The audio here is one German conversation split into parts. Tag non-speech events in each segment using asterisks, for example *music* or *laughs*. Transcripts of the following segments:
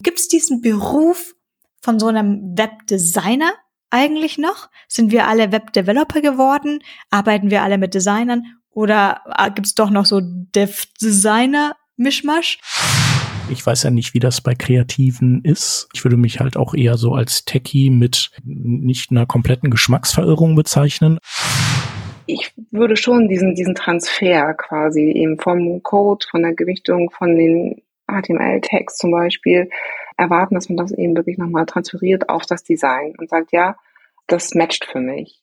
Gibt es diesen Beruf von so einem Webdesigner eigentlich noch? Sind wir alle Webdeveloper geworden? Arbeiten wir alle mit Designern? Oder äh, gibt es doch noch so Dev-Designer-Mischmasch? Ich weiß ja nicht, wie das bei Kreativen ist. Ich würde mich halt auch eher so als Techie mit nicht einer kompletten Geschmacksverirrung bezeichnen. Ich würde schon diesen, diesen Transfer quasi eben vom Code, von der Gewichtung, von den HTML-Tags zum Beispiel erwarten, dass man das eben wirklich nochmal transferiert auf das Design und sagt, ja, das matcht für mich.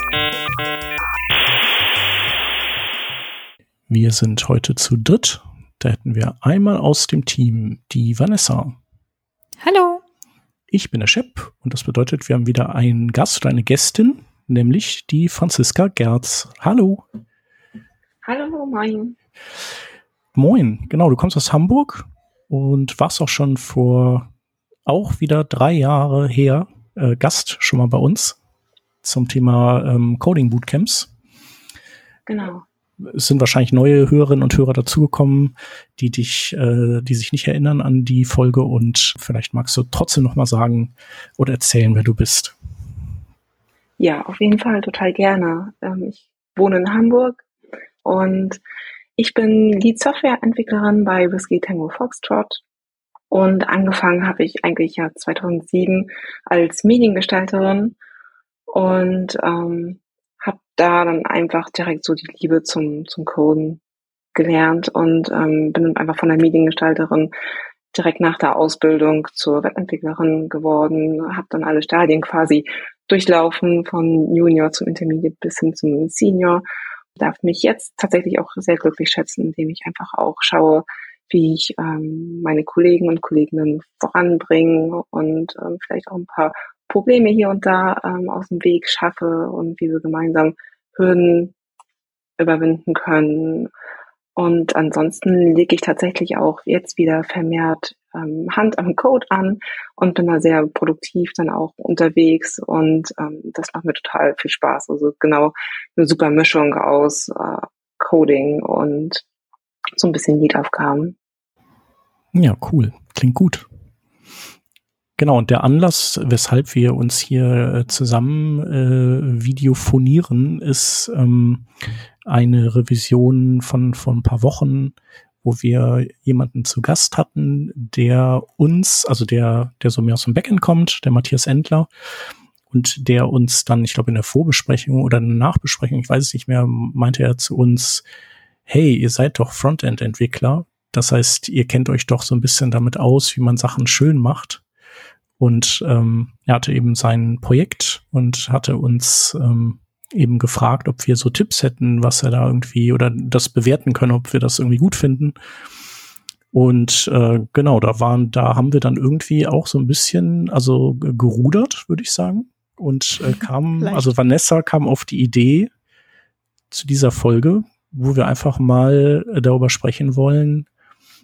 Wir sind heute zu dritt. Da hätten wir einmal aus dem Team die Vanessa. Hallo. Ich bin der Shep und das bedeutet, wir haben wieder einen Gast oder eine Gästin, nämlich die Franziska Gerz. Hallo. Hallo, moin. Moin, genau, du kommst aus Hamburg und warst auch schon vor auch wieder drei Jahre her äh, Gast schon mal bei uns zum Thema ähm, Coding Bootcamps. Genau es sind wahrscheinlich neue Hörerinnen und Hörer dazugekommen, die dich, äh, die sich nicht erinnern an die Folge und vielleicht magst du trotzdem noch mal sagen oder erzählen, wer du bist. Ja, auf jeden Fall total gerne. Ähm, ich wohne in Hamburg und ich bin Lead Softwareentwicklerin bei Whiskey Tango Foxtrot und angefangen habe ich eigentlich ja 2007 als Mediengestalterin und ähm, habe da dann einfach direkt so die Liebe zum, zum Coden gelernt und ähm, bin einfach von der Mediengestalterin direkt nach der Ausbildung zur Webentwicklerin geworden, habe dann alle Stadien quasi durchlaufen, von Junior zum Intermediate bis hin zum Senior. Darf mich jetzt tatsächlich auch sehr glücklich schätzen, indem ich einfach auch schaue, wie ich ähm, meine Kollegen und Kolleginnen voranbringe und ähm, vielleicht auch ein paar Probleme hier und da ähm, aus dem Weg schaffe und wie wir gemeinsam Hürden überwinden können. Und ansonsten lege ich tatsächlich auch jetzt wieder vermehrt ähm, Hand am Code an und bin da sehr produktiv dann auch unterwegs und ähm, das macht mir total viel Spaß. Also genau eine super Mischung aus äh, Coding und so ein bisschen Lead-Aufgaben. Ja, cool. Klingt gut. Genau, und der Anlass, weshalb wir uns hier äh, zusammen äh, videophonieren, ist ähm, eine Revision von, von ein paar Wochen, wo wir jemanden zu Gast hatten, der uns, also der, der so mehr aus dem Backend kommt, der Matthias Endler, und der uns dann, ich glaube, in der Vorbesprechung oder in der Nachbesprechung, ich weiß es nicht mehr, meinte er zu uns, hey, ihr seid doch Frontend-Entwickler. Das heißt, ihr kennt euch doch so ein bisschen damit aus, wie man Sachen schön macht. Und ähm, er hatte eben sein Projekt und hatte uns ähm, eben gefragt, ob wir so Tipps hätten, was er da irgendwie oder das bewerten können, ob wir das irgendwie gut finden. Und äh, genau, da waren, da haben wir dann irgendwie auch so ein bisschen, also gerudert, würde ich sagen. Und äh, *laughs* kam, also Vanessa kam auf die Idee zu dieser Folge, wo wir einfach mal darüber sprechen wollen,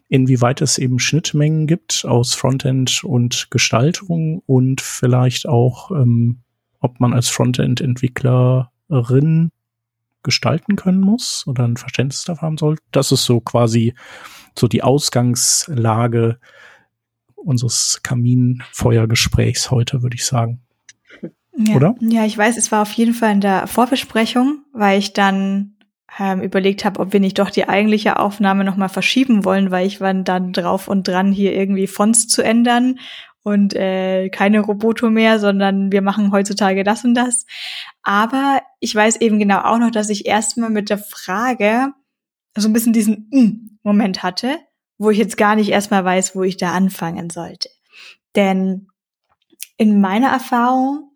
inwieweit es eben Schnittmengen gibt aus Frontend und Gestaltung und vielleicht auch, ähm, ob man als Frontend-Entwicklerin gestalten können muss oder ein Verständnis dafür haben soll. Das ist so quasi so die Ausgangslage unseres Kaminfeuergesprächs heute, würde ich sagen. Ja, Oder? Ja, ich weiß, es war auf jeden Fall in der Vorbesprechung, weil ich dann ähm, überlegt habe, ob wir nicht doch die eigentliche Aufnahme nochmal verschieben wollen, weil ich war dann drauf und dran, hier irgendwie Fonts zu ändern und äh, keine Roboto mehr, sondern wir machen heutzutage das und das. Aber ich weiß eben genau auch noch, dass ich erstmal mit der Frage so ein bisschen diesen mm Moment hatte, wo ich jetzt gar nicht erstmal weiß, wo ich da anfangen sollte. Denn in meiner Erfahrung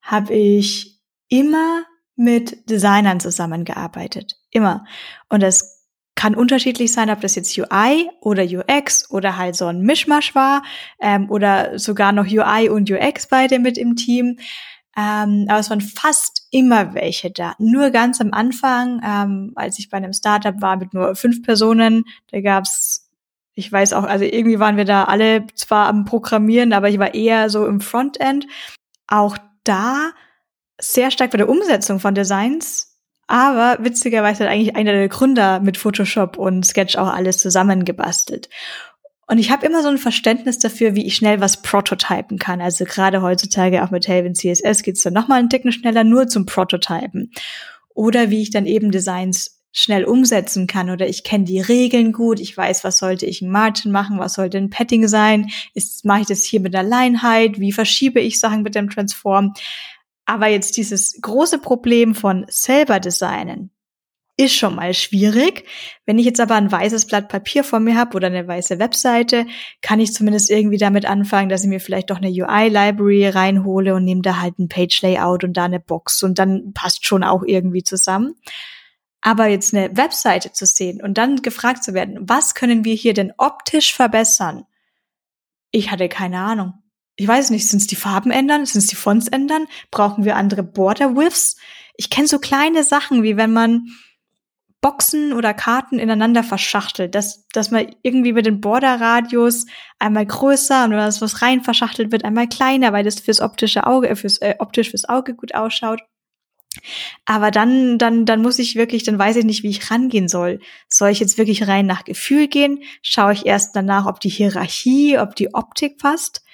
habe ich immer mit Designern zusammengearbeitet. Immer. Und das kann unterschiedlich sein, ob das jetzt UI oder UX oder halt so ein Mischmasch war ähm, oder sogar noch UI und UX beide mit im Team. Ähm, aber es waren fast immer welche da. Nur ganz am Anfang, ähm, als ich bei einem Startup war mit nur fünf Personen, da gab's, ich weiß auch, also irgendwie waren wir da alle zwar am Programmieren, aber ich war eher so im Frontend. Auch da sehr stark bei der Umsetzung von Designs, aber witzigerweise hat eigentlich einer der Gründer mit Photoshop und Sketch auch alles zusammengebastelt. Und ich habe immer so ein Verständnis dafür, wie ich schnell was prototypen kann. Also gerade heutzutage auch mit Tailwind CSS geht's dann nochmal einen Ticken schneller nur zum Prototypen. Oder wie ich dann eben Designs schnell umsetzen kann oder ich kenne die Regeln gut, ich weiß, was sollte ich im Margin machen, was sollte ein Padding sein, ist mache ich das hier mit der Leinheit, wie verschiebe ich Sachen mit dem Transform. Aber jetzt dieses große Problem von selber designen ist schon mal schwierig. Wenn ich jetzt aber ein weißes Blatt Papier vor mir habe oder eine weiße Webseite, kann ich zumindest irgendwie damit anfangen, dass ich mir vielleicht doch eine UI-Library reinhole und nehme da halt ein Page-Layout und da eine Box und dann passt schon auch irgendwie zusammen. Aber jetzt eine Webseite zu sehen und dann gefragt zu werden, was können wir hier denn optisch verbessern? Ich hatte keine Ahnung ich weiß nicht, sind es die Farben ändern, sind es die Fonts ändern, brauchen wir andere Border Widths? Ich kenne so kleine Sachen, wie wenn man Boxen oder Karten ineinander verschachtelt, dass, dass man irgendwie mit den Borderradius einmal größer und wenn das was rein verschachtelt wird, einmal kleiner, weil das fürs optische Auge, fürs, äh, optisch fürs Auge gut ausschaut. Aber dann, dann, dann muss ich wirklich, dann weiß ich nicht, wie ich rangehen soll. Soll ich jetzt wirklich rein nach Gefühl gehen? Schaue ich erst danach, ob die Hierarchie, ob die Optik passt?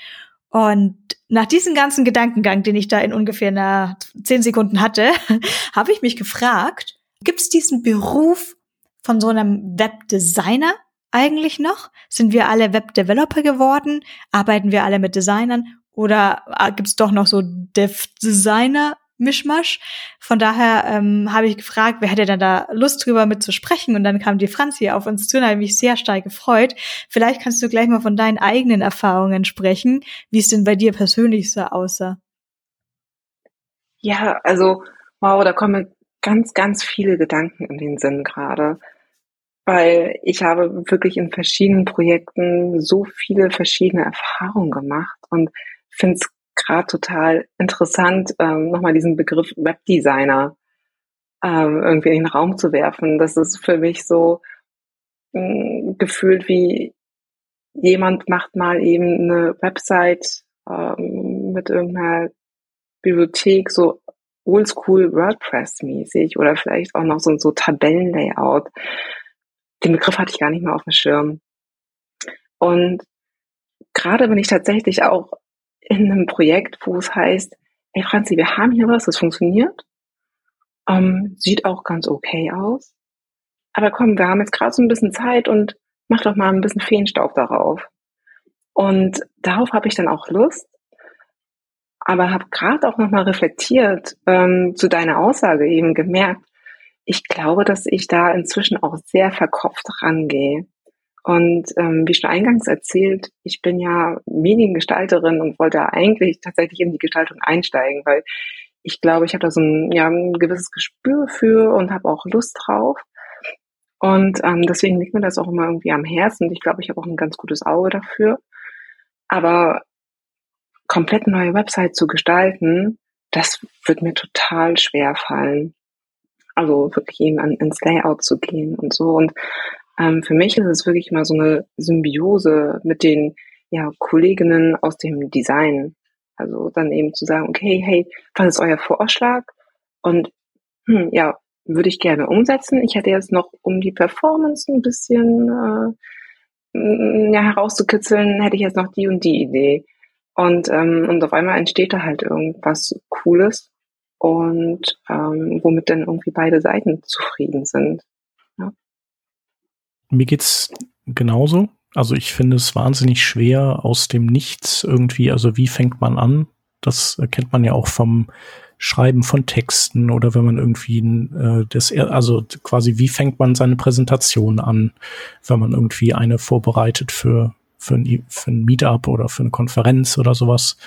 Und nach diesem ganzen Gedankengang, den ich da in ungefähr einer zehn Sekunden hatte, *laughs* habe ich mich gefragt, gibt es diesen Beruf von so einem Webdesigner eigentlich noch? Sind wir alle Webdeveloper geworden? Arbeiten wir alle mit Designern? Oder äh, gibt es doch noch so Dev-Designer Mischmasch. Von daher ähm, habe ich gefragt, wer hätte denn da Lust drüber mit zu sprechen? Und dann kam die Franzi auf uns zu und habe mich sehr stark gefreut. Vielleicht kannst du gleich mal von deinen eigenen Erfahrungen sprechen, wie es denn bei dir persönlich so aussah. Ja, also wow, da kommen ganz, ganz viele Gedanken in den Sinn gerade. Weil ich habe wirklich in verschiedenen Projekten so viele verschiedene Erfahrungen gemacht und finde es gerade total interessant, ähm, nochmal diesen Begriff Webdesigner ähm, irgendwie in den Raum zu werfen. Das ist für mich so äh, gefühlt wie jemand macht mal eben eine Website ähm, mit irgendeiner Bibliothek, so oldschool WordPress-mäßig oder vielleicht auch noch so, so Tabellenlayout. Den Begriff hatte ich gar nicht mehr auf dem Schirm. Und gerade wenn ich tatsächlich auch in einem Projekt, wo es heißt, ey Franzi, wir haben hier was, das funktioniert, ähm, sieht auch ganz okay aus, aber komm, wir haben jetzt gerade so ein bisschen Zeit und mach doch mal ein bisschen Feenstaub darauf. Und darauf habe ich dann auch Lust, aber habe gerade auch nochmal reflektiert ähm, zu deiner Aussage eben gemerkt, ich glaube, dass ich da inzwischen auch sehr verkopft rangehe. Und ähm, wie schon eingangs erzählt, ich bin ja Mediengestalterin und wollte eigentlich tatsächlich in die Gestaltung einsteigen, weil ich glaube, ich habe da so ein, ja, ein gewisses Gespür für und habe auch Lust drauf. Und ähm, deswegen liegt mir das auch immer irgendwie am Herzen. Ich glaube, ich habe auch ein ganz gutes Auge dafür. Aber komplett neue Website zu gestalten, das wird mir total schwer fallen. Also wirklich eben an, ins Layout zu gehen und so. Und ähm, für mich ist es wirklich mal so eine Symbiose mit den ja, Kolleginnen aus dem Design. Also dann eben zu sagen, okay, hey, was ist euer Vorschlag? Und hm, ja, würde ich gerne umsetzen. Ich hätte jetzt noch, um die Performance ein bisschen äh, ja, herauszukitzeln, hätte ich jetzt noch die und die Idee. Und, ähm, und auf einmal entsteht da halt irgendwas Cooles und ähm, womit dann irgendwie beide Seiten zufrieden sind. Mir geht's genauso. Also ich finde es wahnsinnig schwer aus dem Nichts irgendwie, also wie fängt man an? Das kennt man ja auch vom Schreiben von Texten oder wenn man irgendwie äh, das, also quasi wie fängt man seine Präsentation an, wenn man irgendwie eine vorbereitet für, für ein, für ein Meetup oder für eine Konferenz oder sowas.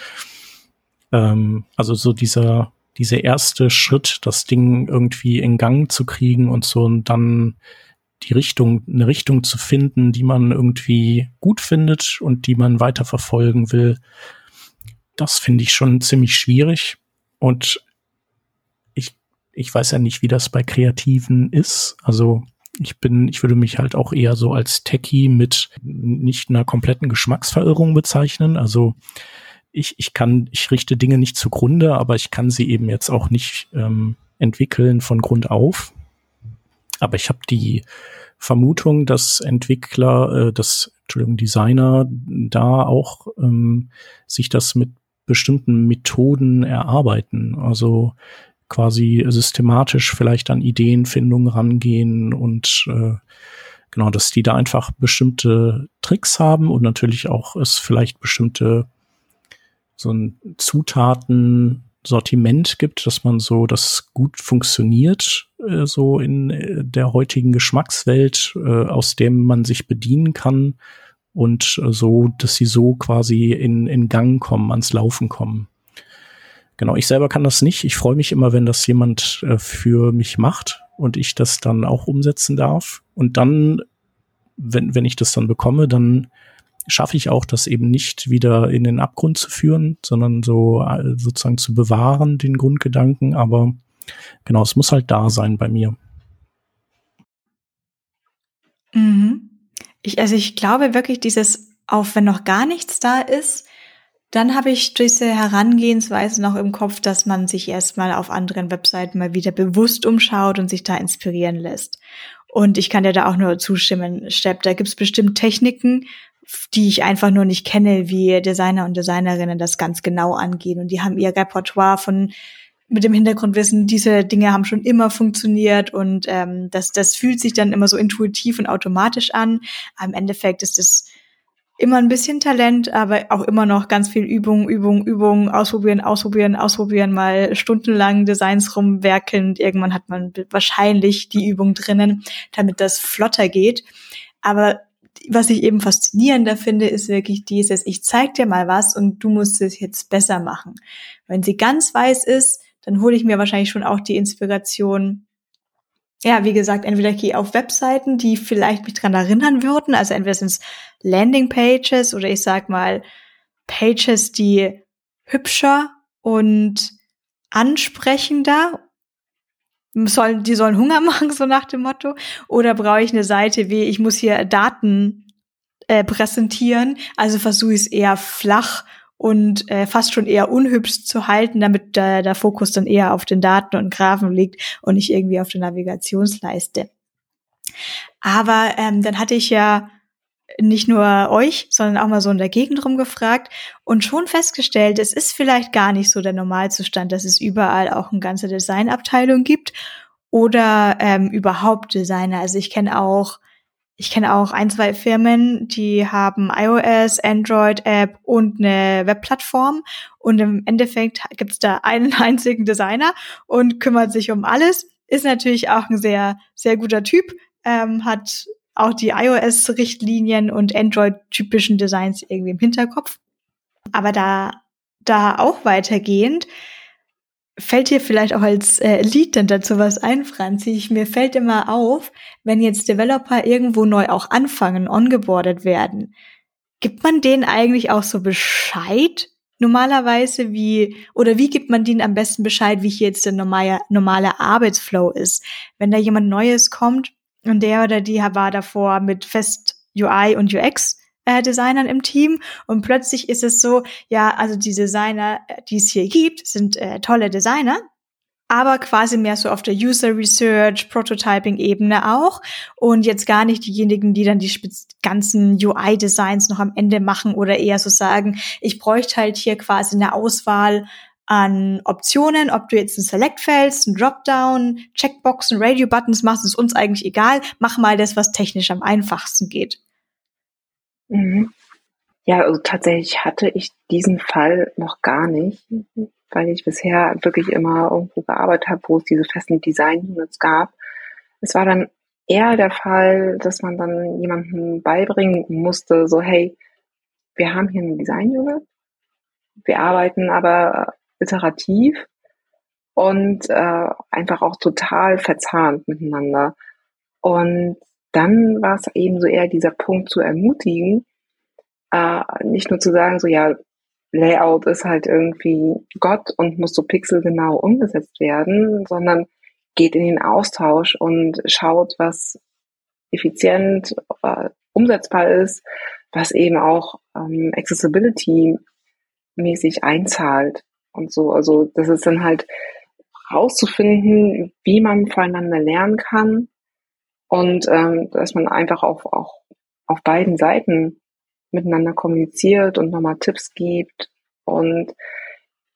Ähm, also so dieser, dieser erste Schritt, das Ding irgendwie in Gang zu kriegen und so und dann die Richtung, eine Richtung zu finden, die man irgendwie gut findet und die man weiter verfolgen will, das finde ich schon ziemlich schwierig. Und ich, ich weiß ja nicht, wie das bei Kreativen ist. Also ich bin, ich würde mich halt auch eher so als Techie mit nicht einer kompletten Geschmacksverirrung bezeichnen. Also ich, ich kann, ich richte Dinge nicht zugrunde, aber ich kann sie eben jetzt auch nicht ähm, entwickeln von Grund auf. Aber ich habe die Vermutung, dass Entwickler, äh, dass Entschuldigung, Designer da auch ähm, sich das mit bestimmten Methoden erarbeiten. Also quasi systematisch vielleicht an Ideenfindung rangehen und äh, genau, dass die da einfach bestimmte Tricks haben und natürlich auch es vielleicht bestimmte so ein Zutatensortiment gibt, dass man so das gut funktioniert, äh, so in äh, der heutigen Geschmackswelt, äh, aus dem man sich bedienen kann und äh, so, dass sie so quasi in, in Gang kommen, ans Laufen kommen. Genau, ich selber kann das nicht. Ich freue mich immer, wenn das jemand äh, für mich macht und ich das dann auch umsetzen darf. Und dann, wenn, wenn ich das dann bekomme, dann schaffe ich auch, das eben nicht wieder in den Abgrund zu führen, sondern so sozusagen zu bewahren, den Grundgedanken. Aber genau, es muss halt da sein bei mir. Mhm. Ich, also ich glaube wirklich, dieses, auf wenn noch gar nichts da ist, dann habe ich diese Herangehensweise noch im Kopf, dass man sich erstmal auf anderen Webseiten mal wieder bewusst umschaut und sich da inspirieren lässt. Und ich kann dir da auch nur zustimmen, Stepp. Da gibt's bestimmt Techniken, die ich einfach nur nicht kenne, wie Designer und Designerinnen das ganz genau angehen. Und die haben ihr Repertoire von mit dem Hintergrundwissen, diese Dinge haben schon immer funktioniert und ähm, das, das fühlt sich dann immer so intuitiv und automatisch an. Am Endeffekt ist es immer ein bisschen Talent, aber auch immer noch ganz viel Übung, Übung, Übung, ausprobieren, ausprobieren, ausprobieren, mal stundenlang Designs rumwerkeln irgendwann hat man wahrscheinlich die Übung drinnen, damit das flotter geht. Aber was ich eben faszinierender finde, ist wirklich dieses, ich zeig dir mal was und du musst es jetzt besser machen. Wenn sie ganz weiß ist, dann hole ich mir wahrscheinlich schon auch die Inspiration. Ja, wie gesagt, entweder gehe auf Webseiten, die vielleicht mich dran erinnern würden, also entweder sind es Landingpages oder ich sag mal Pages, die hübscher und ansprechender sollen, die sollen Hunger *laughs* machen, so nach dem Motto. Oder brauche ich eine Seite wie, ich muss hier Daten äh, präsentieren, also versuche ich es eher flach und äh, fast schon eher unhübsch zu halten, damit äh, der Fokus dann eher auf den Daten und Graphen liegt und nicht irgendwie auf der Navigationsleiste. Aber ähm, dann hatte ich ja nicht nur euch, sondern auch mal so in der Gegend rumgefragt und schon festgestellt, es ist vielleicht gar nicht so der Normalzustand, dass es überall auch eine ganze Designabteilung gibt oder ähm, überhaupt Designer. Also ich kenne auch ich kenne auch ein, zwei Firmen, die haben iOS, Android-App und eine Webplattform. Und im Endeffekt gibt es da einen *laughs* einzigen Designer und kümmert sich um alles. Ist natürlich auch ein sehr, sehr guter Typ, ähm, hat auch die iOS-Richtlinien und Android-typischen Designs irgendwie im Hinterkopf. Aber da, da auch weitergehend, fällt dir vielleicht auch als äh, Lead dann dazu was ein, Franzi? Ich, mir fällt immer auf, wenn jetzt Developer irgendwo neu auch anfangen, ongeboardet werden, gibt man denen eigentlich auch so Bescheid? Normalerweise wie, oder wie gibt man denen am besten Bescheid, wie hier jetzt der normale, normale Arbeitsflow ist? Wenn da jemand Neues kommt, und der oder die war davor mit Fest UI und UX äh, Designern im Team und plötzlich ist es so, ja, also die Designer, äh, die es hier gibt, sind äh, tolle Designer, aber quasi mehr so auf der User Research, Prototyping Ebene auch und jetzt gar nicht diejenigen, die dann die ganzen UI Designs noch am Ende machen oder eher so sagen, ich bräuchte halt hier quasi eine Auswahl an Optionen, ob du jetzt ein Select fällst, ein Dropdown, Checkboxen, Radio Buttons machst, ist uns eigentlich egal. Mach mal das, was technisch am einfachsten geht. Mhm. Ja, also tatsächlich hatte ich diesen Fall noch gar nicht. weil ich bisher wirklich immer irgendwo gearbeitet habe, wo es diese festen Design-Units gab. Es war dann eher der Fall, dass man dann jemandem beibringen musste, so hey, wir haben hier eine Design-Unit, wir arbeiten aber iterativ und äh, einfach auch total verzahnt miteinander. Und dann war es eben so eher dieser Punkt zu ermutigen, äh, nicht nur zu sagen, so ja, Layout ist halt irgendwie Gott und muss so pixelgenau umgesetzt werden, sondern geht in den Austausch und schaut, was effizient äh, umsetzbar ist, was eben auch ähm, Accessibility mäßig einzahlt und so. Also das ist dann halt rauszufinden, wie man voneinander lernen kann und ähm, dass man einfach auch, auch auf beiden Seiten miteinander kommuniziert und nochmal Tipps gibt. Und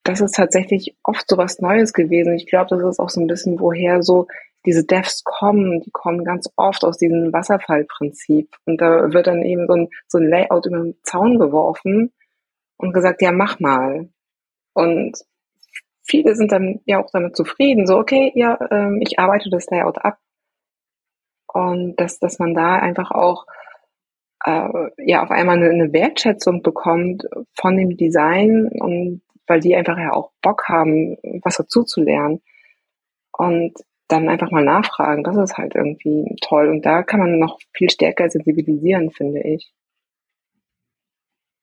das ist tatsächlich oft so was Neues gewesen. Ich glaube, das ist auch so ein bisschen, woher so diese Devs kommen. Die kommen ganz oft aus diesem Wasserfallprinzip. Und da wird dann eben so ein, so ein Layout über den Zaun geworfen und gesagt, ja, mach mal. Und viele sind dann ja auch damit zufrieden, so, okay, ja, ähm, ich arbeite das Layout ab. Und dass, dass man da einfach auch äh, ja auf einmal eine, eine Wertschätzung bekommt von dem Design und weil die einfach ja auch Bock haben, was dazu zu lernen. Und dann einfach mal nachfragen, das ist halt irgendwie toll. Und da kann man noch viel stärker sensibilisieren, finde ich.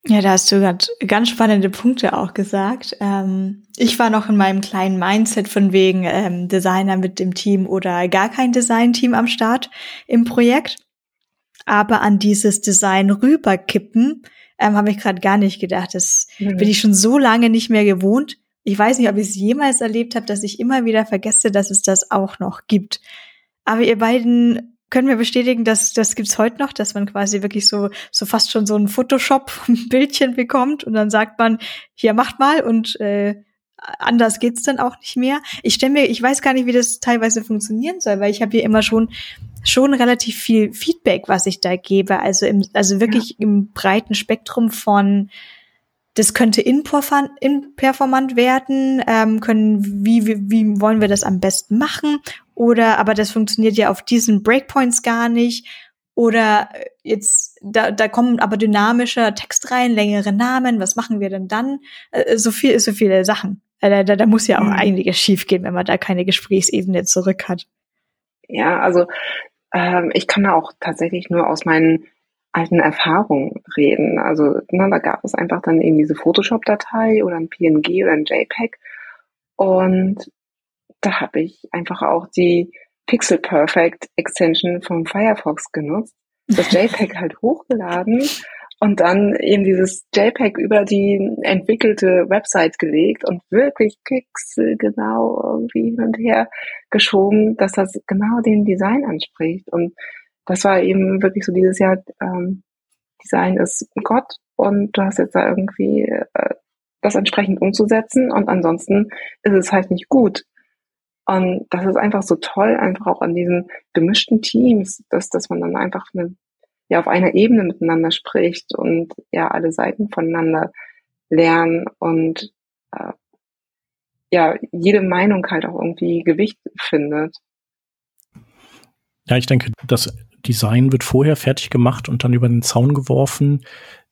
Ja, da hast du gerade ganz spannende Punkte auch gesagt. Ähm, ich war noch in meinem kleinen Mindset von wegen ähm, Designer mit dem Team oder gar kein Design-Team am Start im Projekt. Aber an dieses Design rüberkippen ähm, habe ich gerade gar nicht gedacht. Das mhm. bin ich schon so lange nicht mehr gewohnt. Ich weiß nicht, ob ich es jemals erlebt habe, dass ich immer wieder vergesse, dass es das auch noch gibt. Aber ihr beiden können wir bestätigen, dass das gibt's heute noch, dass man quasi wirklich so so fast schon so ein Photoshop-Bildchen *laughs* bekommt und dann sagt man, hier macht mal und äh, anders geht's dann auch nicht mehr. Ich stelle mir, ich weiß gar nicht, wie das teilweise funktionieren soll, weil ich habe hier immer schon schon relativ viel Feedback, was ich da gebe, also im also wirklich ja. im breiten Spektrum von das könnte imperformant werden, ähm, können, wie, wie, wie wollen wir das am besten machen? Oder, aber das funktioniert ja auf diesen Breakpoints gar nicht. Oder äh, jetzt, da, da kommen aber dynamischer Text rein, längere Namen, was machen wir denn dann? Äh, so viel, so viele Sachen. Äh, da, da, da muss ja auch mhm. einiges schiefgehen, wenn man da keine Gesprächsebene zurück hat. Ja, also ähm, ich kann da auch tatsächlich nur aus meinen alten Erfahrungen reden. Also na, da gab es einfach dann eben diese Photoshop-Datei oder ein PNG oder ein JPEG. Und da habe ich einfach auch die Pixel Perfect Extension vom Firefox genutzt, das *laughs* JPEG halt hochgeladen und dann eben dieses JPEG über die entwickelte Website gelegt und wirklich pixelgenau irgendwie hin und her geschoben, dass das genau dem Design anspricht. Und das war eben wirklich so dieses Jahr, ähm, Design ist Gott und du hast jetzt da irgendwie äh, das entsprechend umzusetzen und ansonsten ist es halt nicht gut. Und das ist einfach so toll, einfach auch an diesen gemischten Teams, dass, dass man dann einfach eine, ja auf einer Ebene miteinander spricht und ja alle Seiten voneinander lernen und äh, ja jede Meinung halt auch irgendwie Gewicht findet. Ja, ich denke, das Design wird vorher fertig gemacht und dann über den Zaun geworfen,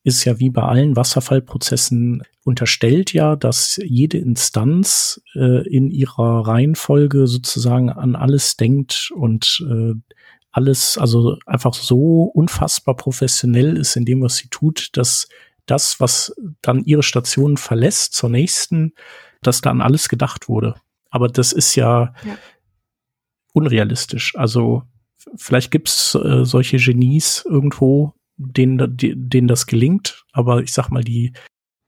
ist ja wie bei allen Wasserfallprozessen unterstellt ja, dass jede Instanz äh, in ihrer Reihenfolge sozusagen an alles denkt und äh, alles also einfach so unfassbar professionell ist in dem, was sie tut, dass das, was dann ihre Station verlässt zur nächsten, dass da an alles gedacht wurde. Aber das ist ja, ja. unrealistisch. Also vielleicht gibt's äh, solche Genies irgendwo, denen, denen das gelingt, aber ich sag mal, die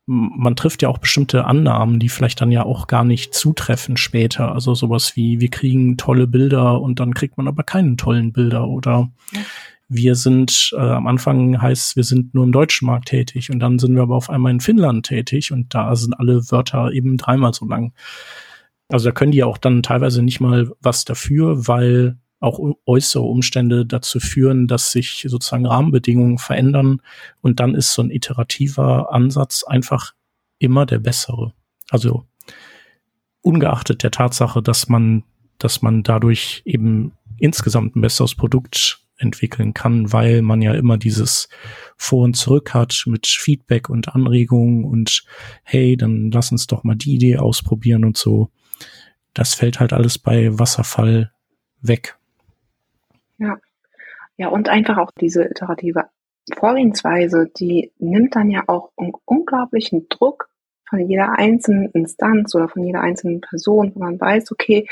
man trifft ja auch bestimmte Annahmen, die vielleicht dann ja auch gar nicht zutreffen später. Also sowas wie, wir kriegen tolle Bilder und dann kriegt man aber keine tollen Bilder oder ja. wir sind, äh, am Anfang heißt wir sind nur im deutschen Markt tätig und dann sind wir aber auf einmal in Finnland tätig und da sind alle Wörter eben dreimal so lang. Also da können die ja auch dann teilweise nicht mal was dafür, weil auch äußere Umstände dazu führen, dass sich sozusagen Rahmenbedingungen verändern und dann ist so ein iterativer Ansatz einfach immer der bessere. Also ungeachtet der Tatsache, dass man, dass man dadurch eben insgesamt ein besseres Produkt entwickeln kann, weil man ja immer dieses Vor und Zurück hat mit Feedback und Anregungen und hey, dann lass uns doch mal die Idee ausprobieren und so. Das fällt halt alles bei Wasserfall weg. Ja. Ja, und einfach auch diese iterative Vorgehensweise, die nimmt dann ja auch einen unglaublichen Druck von jeder einzelnen Instanz oder von jeder einzelnen Person, wo man weiß, okay,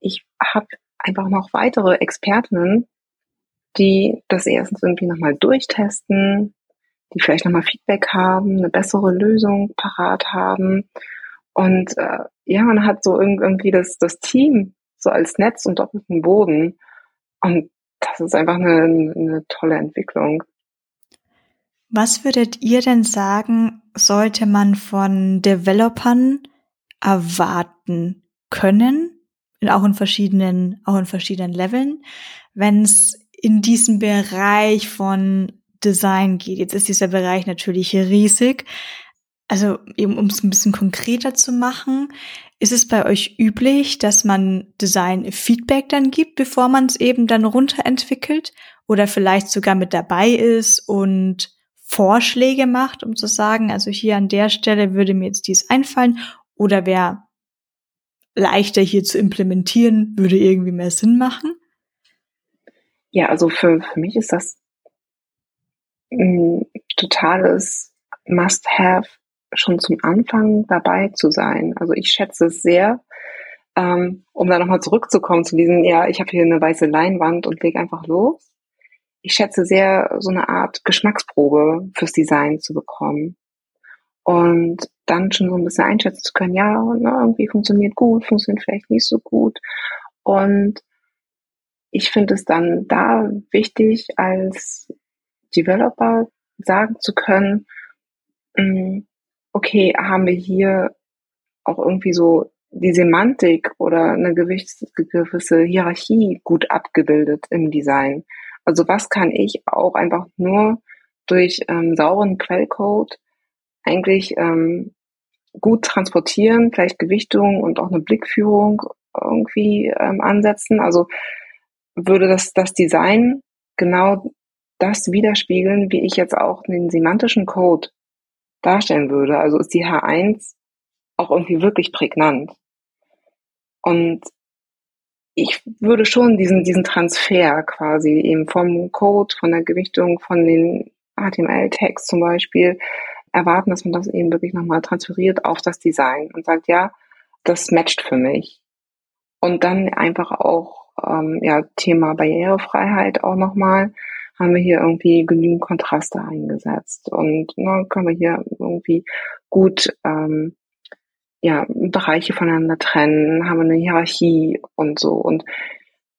ich habe einfach noch weitere Expertinnen, die das erstens irgendwie nochmal durchtesten, die vielleicht nochmal Feedback haben, eine bessere Lösung parat haben. Und äh, ja, man hat so irgendwie das, das Team so als Netz und doppelten Boden. Und das ist einfach eine, eine tolle Entwicklung. Was würdet ihr denn sagen, sollte man von Developern erwarten können, auch in verschiedenen, auch in verschiedenen Leveln, wenn es in diesem Bereich von Design geht. Jetzt ist dieser Bereich natürlich riesig. Also eben um es ein bisschen konkreter zu machen, ist es bei euch üblich, dass man Design Feedback dann gibt, bevor man es eben dann runterentwickelt oder vielleicht sogar mit dabei ist und Vorschläge macht, um zu sagen, also hier an der Stelle würde mir jetzt dies einfallen oder wäre leichter hier zu implementieren, würde irgendwie mehr Sinn machen? Ja, also für, für mich ist das ein totales Must-Have, schon zum Anfang dabei zu sein. Also ich schätze es sehr, ähm, um da nochmal zurückzukommen zu diesen, ja, ich habe hier eine weiße Leinwand und leg einfach los. Ich schätze sehr, so eine Art Geschmacksprobe fürs Design zu bekommen. Und dann schon so ein bisschen einschätzen zu können, ja, na, irgendwie funktioniert gut, funktioniert vielleicht nicht so gut. Und ich finde es dann da wichtig, als Developer sagen zu können, mm, okay, haben wir hier auch irgendwie so die Semantik oder eine gewisse Hierarchie gut abgebildet im Design. Also was kann ich auch einfach nur durch ähm, sauren Quellcode eigentlich ähm, gut transportieren, vielleicht Gewichtung und auch eine Blickführung irgendwie ähm, ansetzen. Also würde das, das Design genau das widerspiegeln, wie ich jetzt auch den semantischen Code darstellen würde. Also ist die H1 auch irgendwie wirklich prägnant. Und ich würde schon diesen, diesen Transfer quasi eben vom Code, von der Gewichtung, von den HTML-Tags zum Beispiel erwarten, dass man das eben wirklich nochmal transferiert auf das Design und sagt, ja, das matcht für mich. Und dann einfach auch ähm, ja, Thema Barrierefreiheit auch nochmal, haben wir hier irgendwie genügend Kontraste eingesetzt und ne, können wir hier irgendwie gut ähm, ja, Bereiche voneinander trennen, haben wir eine Hierarchie und so und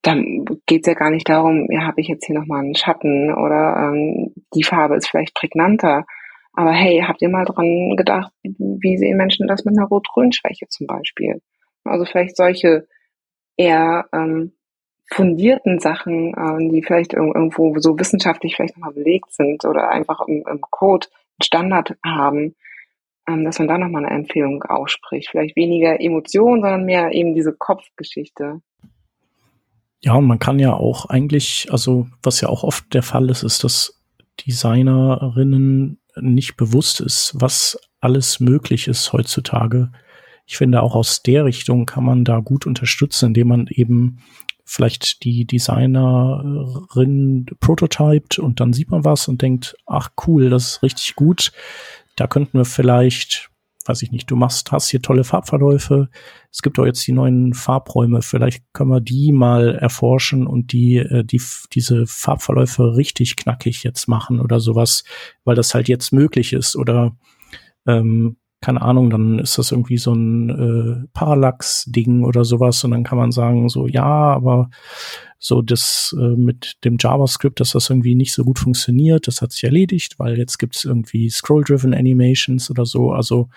dann geht es ja gar nicht darum, ja, habe ich jetzt hier nochmal einen Schatten oder ähm, die Farbe ist vielleicht prägnanter. Aber hey, habt ihr mal dran gedacht, wie sehen Menschen das mit einer Rot-Grün-Schwäche zum Beispiel? Also vielleicht solche eher ähm, fundierten Sachen, äh, die vielleicht irgendwo so wissenschaftlich vielleicht nochmal belegt sind oder einfach im, im Code einen Standard haben, ähm, dass man da nochmal eine Empfehlung ausspricht. Vielleicht weniger Emotionen, sondern mehr eben diese Kopfgeschichte. Ja, und man kann ja auch eigentlich, also was ja auch oft der Fall ist, ist, dass Designerinnen nicht bewusst ist, was alles möglich ist heutzutage. Ich finde, auch aus der Richtung kann man da gut unterstützen, indem man eben vielleicht die Designerin prototypt und dann sieht man was und denkt, ach cool, das ist richtig gut. Da könnten wir vielleicht, weiß ich nicht, du machst, hast hier tolle Farbverläufe. Es gibt auch jetzt die neuen Farbräume. Vielleicht können wir die mal erforschen und die, äh, die, diese Farbverläufe richtig knackig jetzt machen oder sowas, weil das halt jetzt möglich ist oder, ähm, keine Ahnung, dann ist das irgendwie so ein äh, Parallax-Ding oder sowas und dann kann man sagen, so ja, aber so das äh, mit dem JavaScript, dass das irgendwie nicht so gut funktioniert, das hat sich erledigt, weil jetzt gibt's irgendwie Scroll-Driven Animations oder so. Also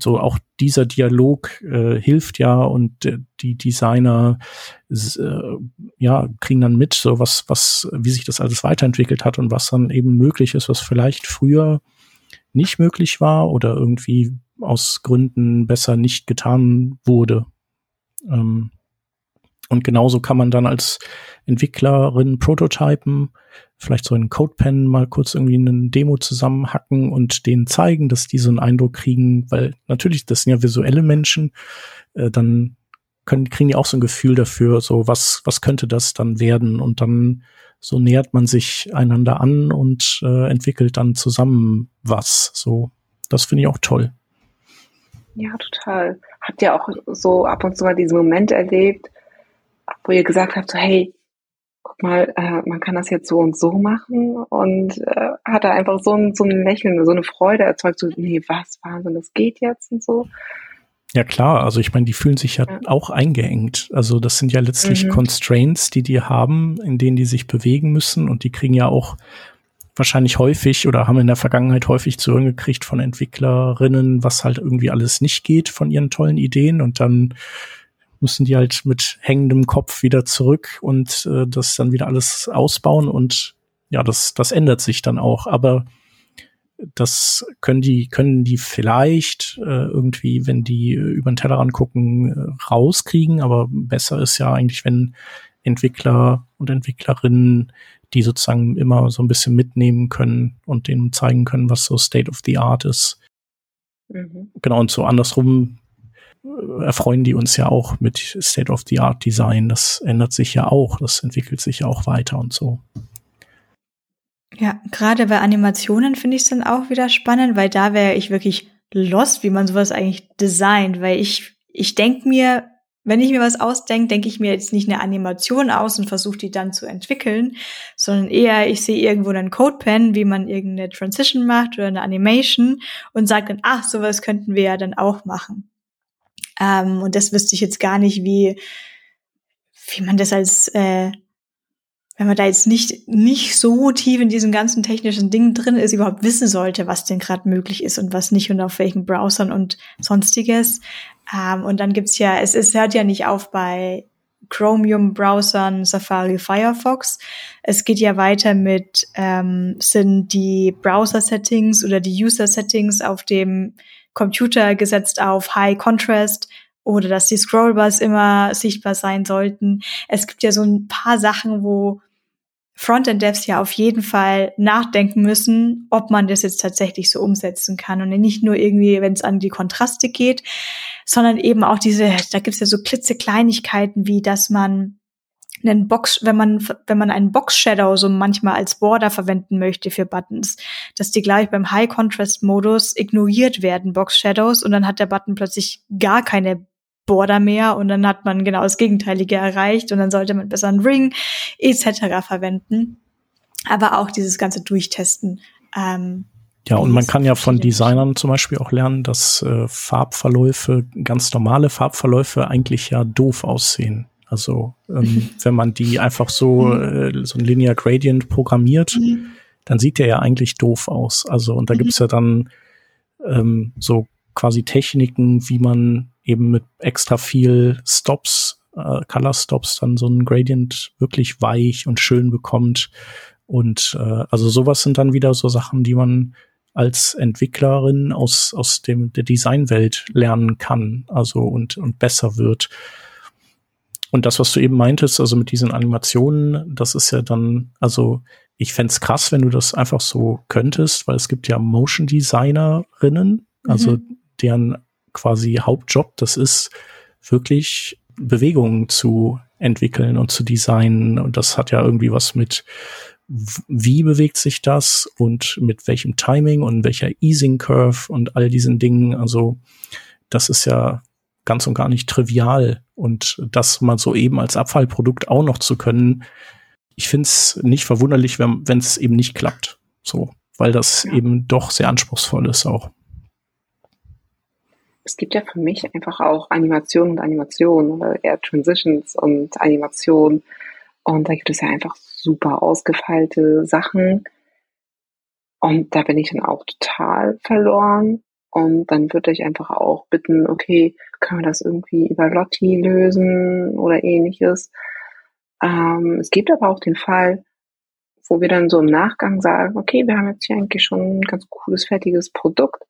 so auch dieser Dialog äh, hilft ja und äh, die Designer äh, ja kriegen dann mit, so was was wie sich das alles weiterentwickelt hat und was dann eben möglich ist, was vielleicht früher nicht möglich war oder irgendwie aus Gründen besser nicht getan wurde. Ähm, und genauso kann man dann als Entwicklerin prototypen, vielleicht so in CodePen mal kurz irgendwie eine Demo zusammenhacken und denen zeigen, dass die so einen Eindruck kriegen, weil natürlich, das sind ja visuelle Menschen, äh, dann können, kriegen die auch so ein Gefühl dafür, so was, was könnte das dann werden? Und dann so nähert man sich einander an und äh, entwickelt dann zusammen was. So, das finde ich auch toll. Ja, total. Habt ihr auch so ab und zu mal diesen Moment erlebt, wo ihr gesagt habt, so, hey, guck mal, äh, man kann das jetzt so und so machen und äh, hat da einfach so ein, so ein Lächeln, so eine Freude erzeugt, so, nee, was, Wahnsinn, das geht jetzt und so. Ja klar, also ich meine, die fühlen sich ja, ja, auch eingeengt. Also das sind ja letztlich mhm. Constraints, die die haben, in denen die sich bewegen müssen und die kriegen ja auch wahrscheinlich häufig oder haben in der Vergangenheit häufig zu hören gekriegt von Entwicklerinnen, was halt irgendwie alles nicht geht von ihren tollen Ideen und dann müssen die halt mit hängendem Kopf wieder zurück und äh, das dann wieder alles ausbauen und ja, das, das ändert sich dann auch. Aber das können die, können die vielleicht äh, irgendwie, wenn die über den Teller angucken, äh, rauskriegen. Aber besser ist ja eigentlich, wenn Entwickler und Entwicklerinnen die sozusagen immer so ein bisschen mitnehmen können und denen zeigen können, was so State of the Art ist. Mhm. Genau, und so andersrum äh, erfreuen die uns ja auch mit State of the Art Design. Das ändert sich ja auch, das entwickelt sich ja auch weiter und so. Ja, gerade bei Animationen finde ich es dann auch wieder spannend, weil da wäre ich wirklich lost, wie man sowas eigentlich designt, weil ich, ich denke mir, wenn ich mir was ausdenke, denke ich mir jetzt nicht eine Animation aus und versuche die dann zu entwickeln, sondern eher, ich sehe irgendwo einen Codepen, wie man irgendeine Transition macht oder eine Animation und sage dann, ach, sowas könnten wir ja dann auch machen. Ähm, und das wüsste ich jetzt gar nicht, wie, wie man das als äh, wenn man da jetzt nicht, nicht so tief in diesem ganzen technischen Ding drin ist, überhaupt wissen sollte, was denn gerade möglich ist und was nicht und auf welchen Browsern und sonstiges. Ähm, und dann gibt's ja, es, es hört ja nicht auf bei Chromium-Browsern, Safari, Firefox. Es geht ja weiter mit, ähm, sind die Browser-Settings oder die User-Settings auf dem Computer gesetzt auf High Contrast oder dass die Scrollbars immer sichtbar sein sollten. Es gibt ja so ein paar Sachen, wo Frontend-Devs ja auf jeden Fall nachdenken müssen, ob man das jetzt tatsächlich so umsetzen kann. Und nicht nur irgendwie, wenn es an die Kontraste geht, sondern eben auch diese, da gibt's ja so klitzekleinigkeiten, wie dass man einen Box, wenn man, wenn man einen Box Shadow so manchmal als Border verwenden möchte für Buttons, dass die gleich beim High Contrast Modus ignoriert werden, Box Shadows, und dann hat der Button plötzlich gar keine Border mehr und dann hat man genau das Gegenteilige erreicht und dann sollte man besser einen Ring etc. verwenden. Aber auch dieses ganze Durchtesten. Ähm, ja, und man kann ja von Designern zum Beispiel auch lernen, dass äh, Farbverläufe, ganz normale Farbverläufe eigentlich ja doof aussehen. Also ähm, *laughs* wenn man die einfach so, mhm. äh, so ein Linear Gradient programmiert, mhm. dann sieht der ja eigentlich doof aus. Also und da mhm. gibt's ja dann ähm, so quasi Techniken, wie man eben mit extra viel Stops, äh, Color Stops dann so ein Gradient wirklich weich und schön bekommt. Und äh, also sowas sind dann wieder so Sachen, die man als Entwicklerin aus, aus dem, der Designwelt lernen kann, also und, und besser wird. Und das, was du eben meintest, also mit diesen Animationen, das ist ja dann, also ich fände krass, wenn du das einfach so könntest, weil es gibt ja Motion Designerinnen, also mhm deren quasi Hauptjob das ist, wirklich Bewegungen zu entwickeln und zu designen. Und das hat ja irgendwie was mit, wie bewegt sich das und mit welchem Timing und welcher Easing Curve und all diesen Dingen. Also das ist ja ganz und gar nicht trivial. Und das mal so eben als Abfallprodukt auch noch zu können, ich finde es nicht verwunderlich, wenn es eben nicht klappt. So, weil das eben doch sehr anspruchsvoll ist auch es gibt ja für mich einfach auch Animation und Animation oder eher Transitions und Animation. Und da gibt es ja einfach super ausgefeilte Sachen. Und da bin ich dann auch total verloren. Und dann würde ich einfach auch bitten, okay, können wir das irgendwie über Lotti lösen oder ähnliches. Ähm, es gibt aber auch den Fall, wo wir dann so im Nachgang sagen, okay, wir haben jetzt hier eigentlich schon ein ganz cooles, fertiges Produkt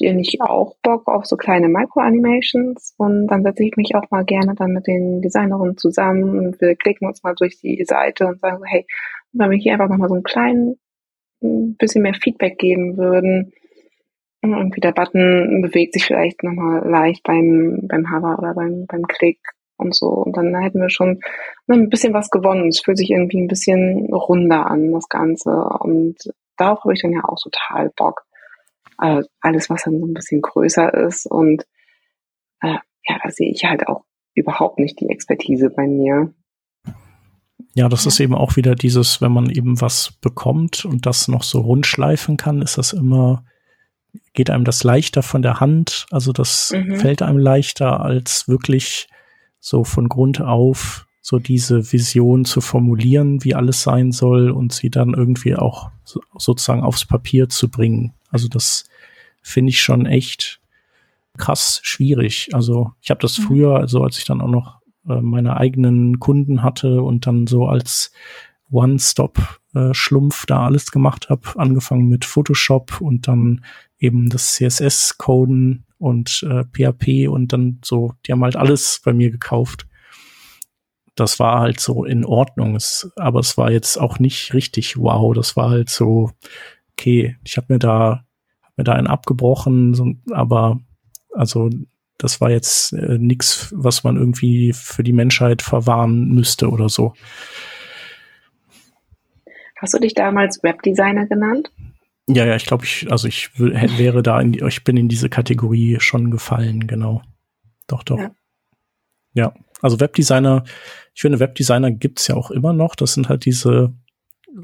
ihr nicht auch Bock auf so kleine Micro-Animations? Und dann setze ich mich auch mal gerne dann mit den Designerinnen zusammen und wir klicken uns mal durch die Seite und sagen so, hey, wenn wir hier einfach nochmal so einen kleinen, ein bisschen mehr Feedback geben würden, irgendwie der Button bewegt sich vielleicht nochmal leicht beim, beim Hover oder beim, beim Klick und so. Und dann hätten wir schon ein bisschen was gewonnen. Es fühlt sich irgendwie ein bisschen runder an, das Ganze. Und darauf habe ich dann ja auch total Bock. Also alles, was dann so ein bisschen größer ist. Und äh, ja, da sehe ich halt auch überhaupt nicht die Expertise bei mir. Ja, das ist eben auch wieder dieses, wenn man eben was bekommt und das noch so rundschleifen kann, ist das immer geht einem das leichter von der Hand. Also das mhm. fällt einem leichter, als wirklich so von Grund auf so diese Vision zu formulieren, wie alles sein soll und sie dann irgendwie auch so, sozusagen aufs Papier zu bringen. Also das finde ich schon echt krass schwierig. Also ich habe das mhm. früher, also als ich dann auch noch äh, meine eigenen Kunden hatte und dann so als One-Stop-Schlumpf äh, da alles gemacht habe, angefangen mit Photoshop und dann eben das CSS-Coden und äh, PHP und dann so, die haben halt alles bei mir gekauft. Das war halt so in Ordnung, es, aber es war jetzt auch nicht richtig wow. Das war halt so, okay, ich habe mir da mir da einen abgebrochen, so, aber also das war jetzt äh, nichts, was man irgendwie für die Menschheit verwahren müsste oder so. Hast du dich damals Webdesigner genannt? Ja, ja, ich glaube, ich, also ich wäre da, in, ich bin in diese Kategorie schon gefallen, genau. Doch, doch. Ja, ja. also Webdesigner, ich finde, Webdesigner gibt's ja auch immer noch. Das sind halt diese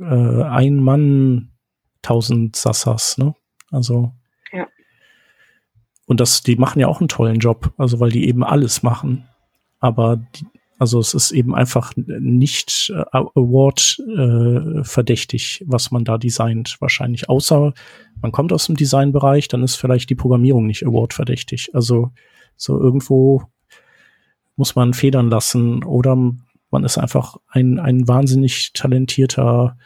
äh, Ein-Mann, tausend Sassas, ne? Also. Ja. Und das, die machen ja auch einen tollen Job, also weil die eben alles machen. Aber die, also es ist eben einfach nicht äh, Award äh, verdächtig, was man da designt, wahrscheinlich. Außer man kommt aus dem Designbereich, dann ist vielleicht die Programmierung nicht Award verdächtig. Also so irgendwo muss man federn lassen oder man ist einfach ein, ein wahnsinnig talentierter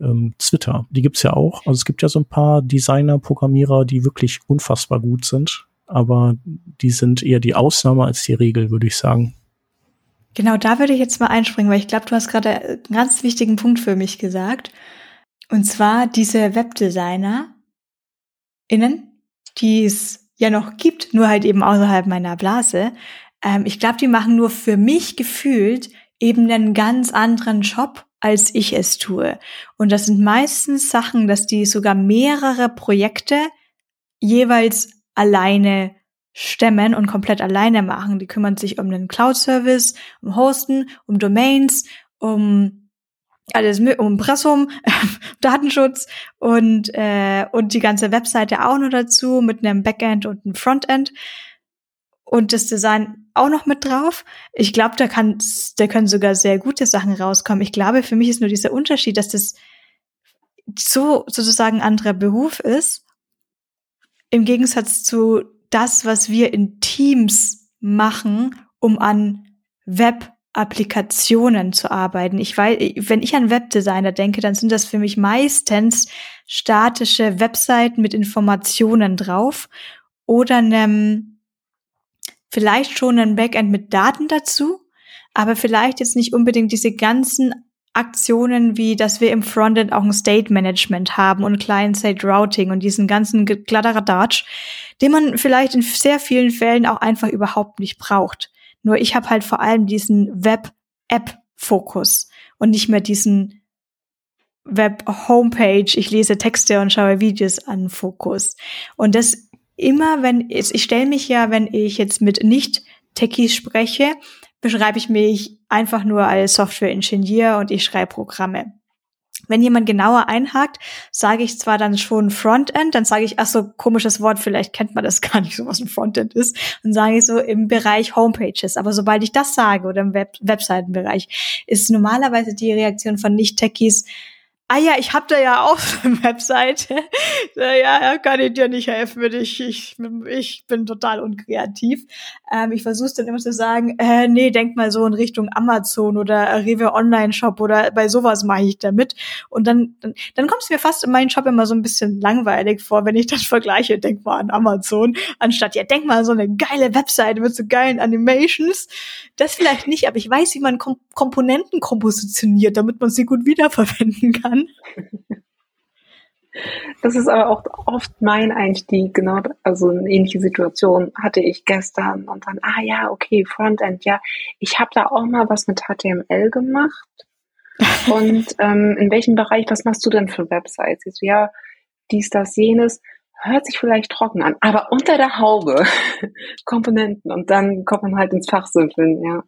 ähm, Twitter. Die gibt's ja auch. Also es gibt ja so ein paar Designer, Programmierer, die wirklich unfassbar gut sind, aber die sind eher die Ausnahme als die Regel, würde ich sagen. Genau, da würde ich jetzt mal einspringen, weil ich glaube, du hast gerade einen ganz wichtigen Punkt für mich gesagt. Und zwar diese Webdesigner innen, die es ja noch gibt, nur halt eben außerhalb meiner Blase. Ähm, ich glaube, die machen nur für mich gefühlt eben einen ganz anderen Job, als ich es tue. Und das sind meistens Sachen, dass die sogar mehrere Projekte jeweils alleine stemmen und komplett alleine machen. Die kümmern sich um den Cloud-Service, um Hosten, um Domains, um alles, um Impressum, *laughs* Datenschutz und, äh, und die ganze Webseite auch noch dazu mit einem Backend und einem Frontend und das Design auch noch mit drauf. Ich glaube, da kann, da können sogar sehr gute Sachen rauskommen. Ich glaube, für mich ist nur dieser Unterschied, dass das so sozusagen anderer Beruf ist, im Gegensatz zu das, was wir in Teams machen, um an Web-Applikationen zu arbeiten. Ich weiß, wenn ich an Webdesigner denke, dann sind das für mich meistens statische Webseiten mit Informationen drauf oder einem, vielleicht schon ein Backend mit Daten dazu, aber vielleicht jetzt nicht unbedingt diese ganzen Aktionen wie, dass wir im Frontend auch ein State Management haben und Client State Routing und diesen ganzen Kladderadatsch, den man vielleicht in sehr vielen Fällen auch einfach überhaupt nicht braucht. Nur ich habe halt vor allem diesen Web-App-Fokus und nicht mehr diesen Web-Homepage, ich lese Texte und schaue Videos an Fokus. Und das immer, wenn ich stelle mich ja, wenn ich jetzt mit Nicht-Techies spreche, beschreibe ich mich einfach nur als Software-Ingenieur und ich schreibe Programme. Wenn jemand genauer einhakt, sage ich zwar dann schon Frontend, dann sage ich, ach so, komisches Wort, vielleicht kennt man das *laughs* gar nicht, so was ein Frontend ist, und sage ich so im Bereich Homepages. Aber sobald ich das sage oder im Web Webseitenbereich, ist normalerweise die Reaktion von Nicht-Techies, ah ja, ich habe da ja auch eine Webseite. *laughs* ja, kann ich dir nicht helfen, ich, ich, ich bin total unkreativ. Ähm, ich versuche dann immer zu sagen, äh, nee, denk mal so in Richtung Amazon oder Rewe Online Shop oder bei sowas mache ich damit. Und dann, dann, dann kommt es mir fast in meinen Shop immer so ein bisschen langweilig vor, wenn ich das vergleiche, denk mal an Amazon, anstatt, ja, denk mal so eine geile Webseite mit so geilen Animations. Das vielleicht nicht, aber ich weiß, wie man Kom Komponenten kompositioniert, damit man sie gut wiederverwenden kann. Das ist aber auch oft mein Einstieg, genau, also eine ähnliche Situation hatte ich gestern und dann, ah ja, okay, Frontend, ja, ich habe da auch mal was mit HTML gemacht. *laughs* und ähm, in welchem Bereich, was machst du denn für Websites? Ich so, ja, dies, das, jenes, hört sich vielleicht trocken an, aber unter der Haube *laughs* Komponenten und dann kommt man halt ins Fachsimpeln, ja.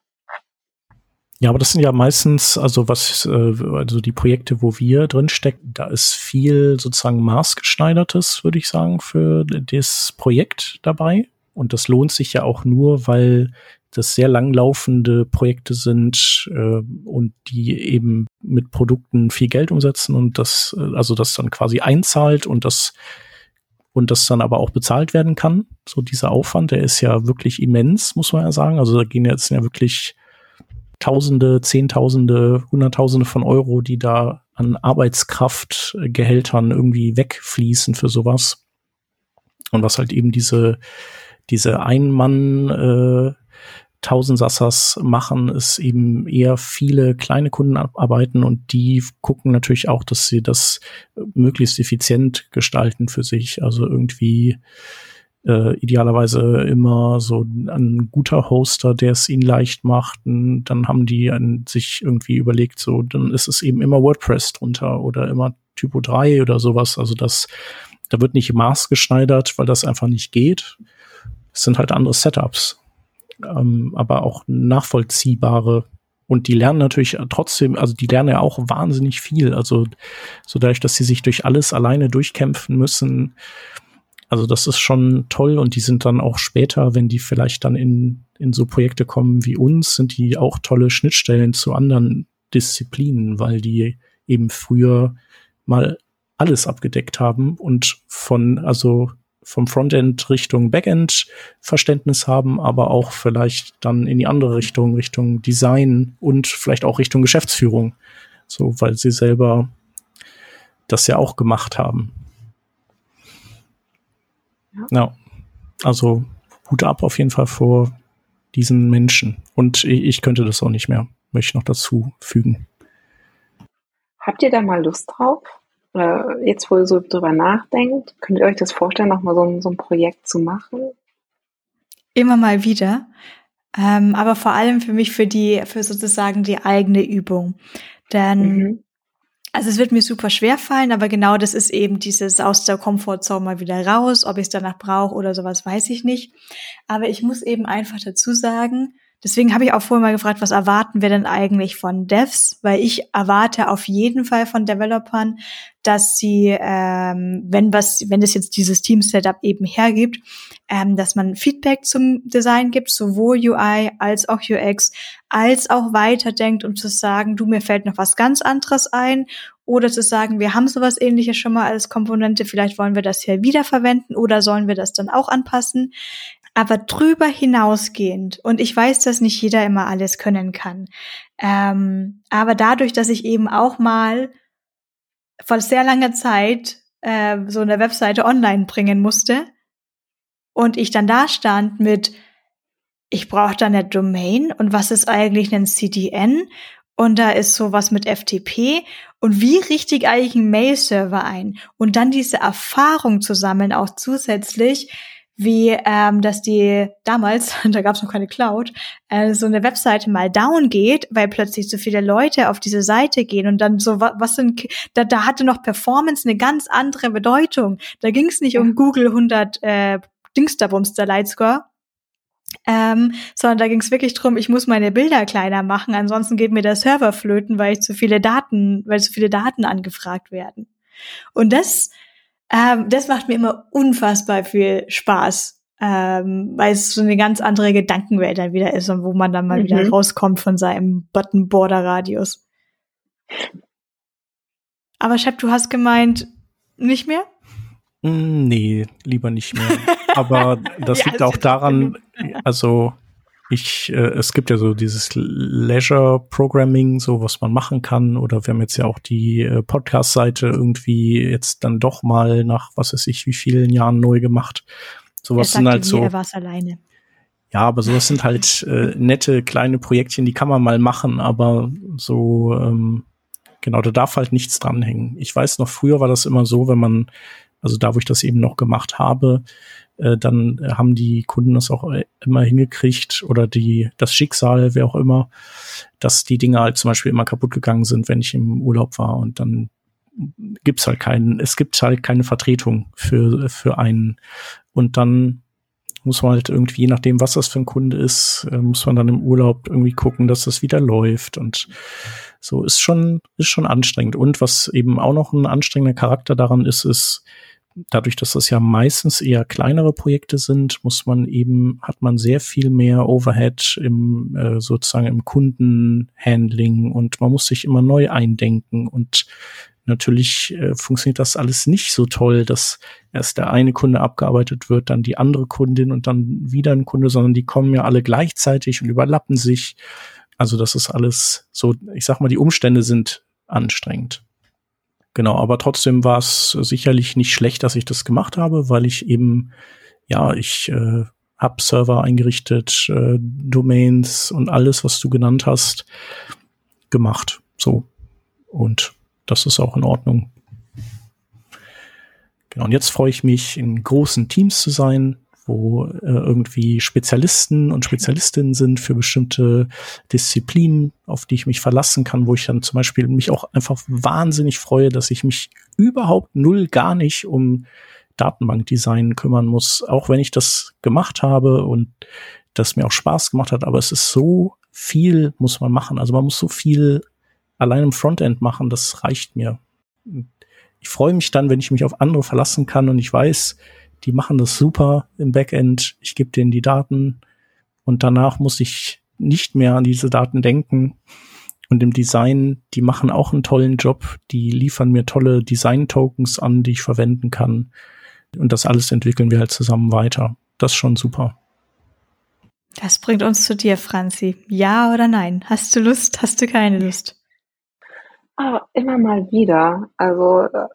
Ja, aber das sind ja meistens, also was, äh, also die Projekte, wo wir drinstecken, da ist viel sozusagen maßgeschneidertes, würde ich sagen, für das Projekt dabei. Und das lohnt sich ja auch nur, weil das sehr langlaufende Projekte sind äh, und die eben mit Produkten viel Geld umsetzen und das, äh, also das dann quasi einzahlt und das und das dann aber auch bezahlt werden kann. So dieser Aufwand, der ist ja wirklich immens, muss man ja sagen. Also da gehen jetzt ja wirklich Tausende, Zehntausende, Hunderttausende von Euro, die da an Arbeitskraftgehältern irgendwie wegfließen für sowas. Und was halt eben diese, diese Einmann, äh, Tausendsassers machen, ist eben eher viele kleine Kunden abarbeiten und die gucken natürlich auch, dass sie das möglichst effizient gestalten für sich. Also irgendwie äh, idealerweise immer so ein guter Hoster, der es ihnen leicht macht. Und dann haben die an sich irgendwie überlegt, so, dann ist es eben immer WordPress drunter oder immer Typo 3 oder sowas. Also das, da wird nicht maßgeschneidert, weil das einfach nicht geht. Es sind halt andere Setups. Ähm, aber auch nachvollziehbare und die lernen natürlich trotzdem, also die lernen ja auch wahnsinnig viel. Also so dadurch, dass sie sich durch alles alleine durchkämpfen müssen, also das ist schon toll und die sind dann auch später, wenn die vielleicht dann in, in so Projekte kommen wie uns, sind die auch tolle Schnittstellen zu anderen Disziplinen, weil die eben früher mal alles abgedeckt haben und von, also vom Frontend Richtung Backend Verständnis haben, aber auch vielleicht dann in die andere Richtung, Richtung Design und vielleicht auch Richtung Geschäftsführung. So, weil sie selber das ja auch gemacht haben. Ja. ja. Also Hut ab auf jeden Fall vor diesen Menschen. Und ich könnte das auch nicht mehr, möchte ich noch dazu fügen. Habt ihr da mal Lust drauf? Oder jetzt, wo ihr so drüber nachdenkt, könnt ihr euch das vorstellen, nochmal so, so ein Projekt zu machen? Immer mal wieder. Ähm, aber vor allem für mich für die, für sozusagen die eigene Übung. Denn mhm. Also es wird mir super schwer fallen, aber genau das ist eben dieses aus der Komfortzone mal wieder raus. Ob ich es danach brauche oder sowas, weiß ich nicht. Aber ich muss eben einfach dazu sagen, deswegen habe ich auch vorhin mal gefragt, was erwarten wir denn eigentlich von Devs? Weil ich erwarte auf jeden Fall von Developern, dass sie, ähm, wenn was, wenn es jetzt dieses Team-Setup eben hergibt, ähm, dass man Feedback zum Design gibt, sowohl UI als auch UX, als auch weiterdenkt, um zu sagen, du, mir fällt noch was ganz anderes ein, oder zu sagen, wir haben sowas ähnliches schon mal als Komponente, vielleicht wollen wir das hier wiederverwenden oder sollen wir das dann auch anpassen. Aber drüber hinausgehend, und ich weiß, dass nicht jeder immer alles können kann, ähm, aber dadurch, dass ich eben auch mal vor sehr langer Zeit äh, so eine Webseite online bringen musste, und ich dann da stand mit, ich brauche da eine Domain und was ist eigentlich ein CDN und da ist sowas mit FTP und wie richtig eigentlich ein Mail-Server ein? Und dann diese Erfahrung zu sammeln, auch zusätzlich, wie ähm, dass die damals, *laughs* da gab es noch keine Cloud, äh, so eine Webseite mal down geht, weil plötzlich so viele Leute auf diese Seite gehen und dann so, was, was sind, da, da hatte noch Performance eine ganz andere Bedeutung. Da ging es nicht ja. um Google 100 äh, Dingsterbums der Lightscore, ähm, sondern da ging es wirklich drum, ich muss meine Bilder kleiner machen, ansonsten geht mir der Server flöten, weil ich zu viele Daten, weil zu viele Daten angefragt werden. Und das, ähm, das macht mir immer unfassbar viel Spaß, ähm, weil es so eine ganz andere Gedankenwelt dann wieder ist und wo man dann mal mhm. wieder rauskommt von seinem Button-Border-Radius. Aber Shep, du hast gemeint, nicht mehr? Mm, nee, lieber nicht mehr. Aber *laughs* das ja, liegt auch daran, also ich, äh, es gibt ja so dieses Leisure Programming, so was man machen kann. Oder wir haben jetzt ja auch die äh, Podcast-Seite irgendwie jetzt dann doch mal nach was weiß ich wie vielen Jahren neu gemacht. Sowas sind halt so. Er war's alleine. Ja, aber sowas sind halt *laughs* äh, nette kleine Projektchen, die kann man mal machen, aber so ähm, genau, da darf halt nichts dranhängen. Ich weiß noch, früher war das immer so, wenn man also da, wo ich das eben noch gemacht habe, äh, dann haben die Kunden das auch immer hingekriegt oder die, das Schicksal, wer auch immer, dass die Dinge halt zum Beispiel immer kaputt gegangen sind, wenn ich im Urlaub war und dann gibt's halt keinen, es gibt halt keine Vertretung für, für einen. Und dann muss man halt irgendwie, je nachdem, was das für ein Kunde ist, äh, muss man dann im Urlaub irgendwie gucken, dass das wieder läuft und so ist schon, ist schon anstrengend. Und was eben auch noch ein anstrengender Charakter daran ist, ist, dadurch, dass das ja meistens eher kleinere Projekte sind, muss man eben, hat man sehr viel mehr Overhead im äh, sozusagen im Kundenhandling und man muss sich immer neu eindenken und natürlich äh, funktioniert das alles nicht so toll, dass erst der eine Kunde abgearbeitet wird, dann die andere Kundin und dann wieder ein Kunde, sondern die kommen ja alle gleichzeitig und überlappen sich. Also das ist alles so, ich sag mal, die Umstände sind anstrengend. Genau, aber trotzdem war es sicherlich nicht schlecht, dass ich das gemacht habe, weil ich eben, ja, ich äh, habe Server eingerichtet, äh, Domains und alles, was du genannt hast, gemacht. So. Und das ist auch in Ordnung. Genau, und jetzt freue ich mich, in großen Teams zu sein, wo äh, irgendwie Spezialisten und Spezialistinnen sind für bestimmte Disziplinen, auf die ich mich verlassen kann, wo ich dann zum Beispiel mich auch einfach wahnsinnig freue, dass ich mich überhaupt null gar nicht um Datenbankdesign kümmern muss, auch wenn ich das gemacht habe und das mir auch Spaß gemacht hat, aber es ist so viel muss man machen. Also man muss so viel allein im Frontend machen, das reicht mir. Ich freue mich dann, wenn ich mich auf andere verlassen kann und ich weiß, die machen das super im Backend. Ich gebe denen die Daten und danach muss ich nicht mehr an diese Daten denken. Und im Design, die machen auch einen tollen Job. Die liefern mir tolle Design-Tokens an, die ich verwenden kann. Und das alles entwickeln wir halt zusammen weiter. Das ist schon super. Das bringt uns zu dir, Franzi. Ja oder nein? Hast du Lust? Hast du keine Lust? Ah, immer mal wieder. Also äh,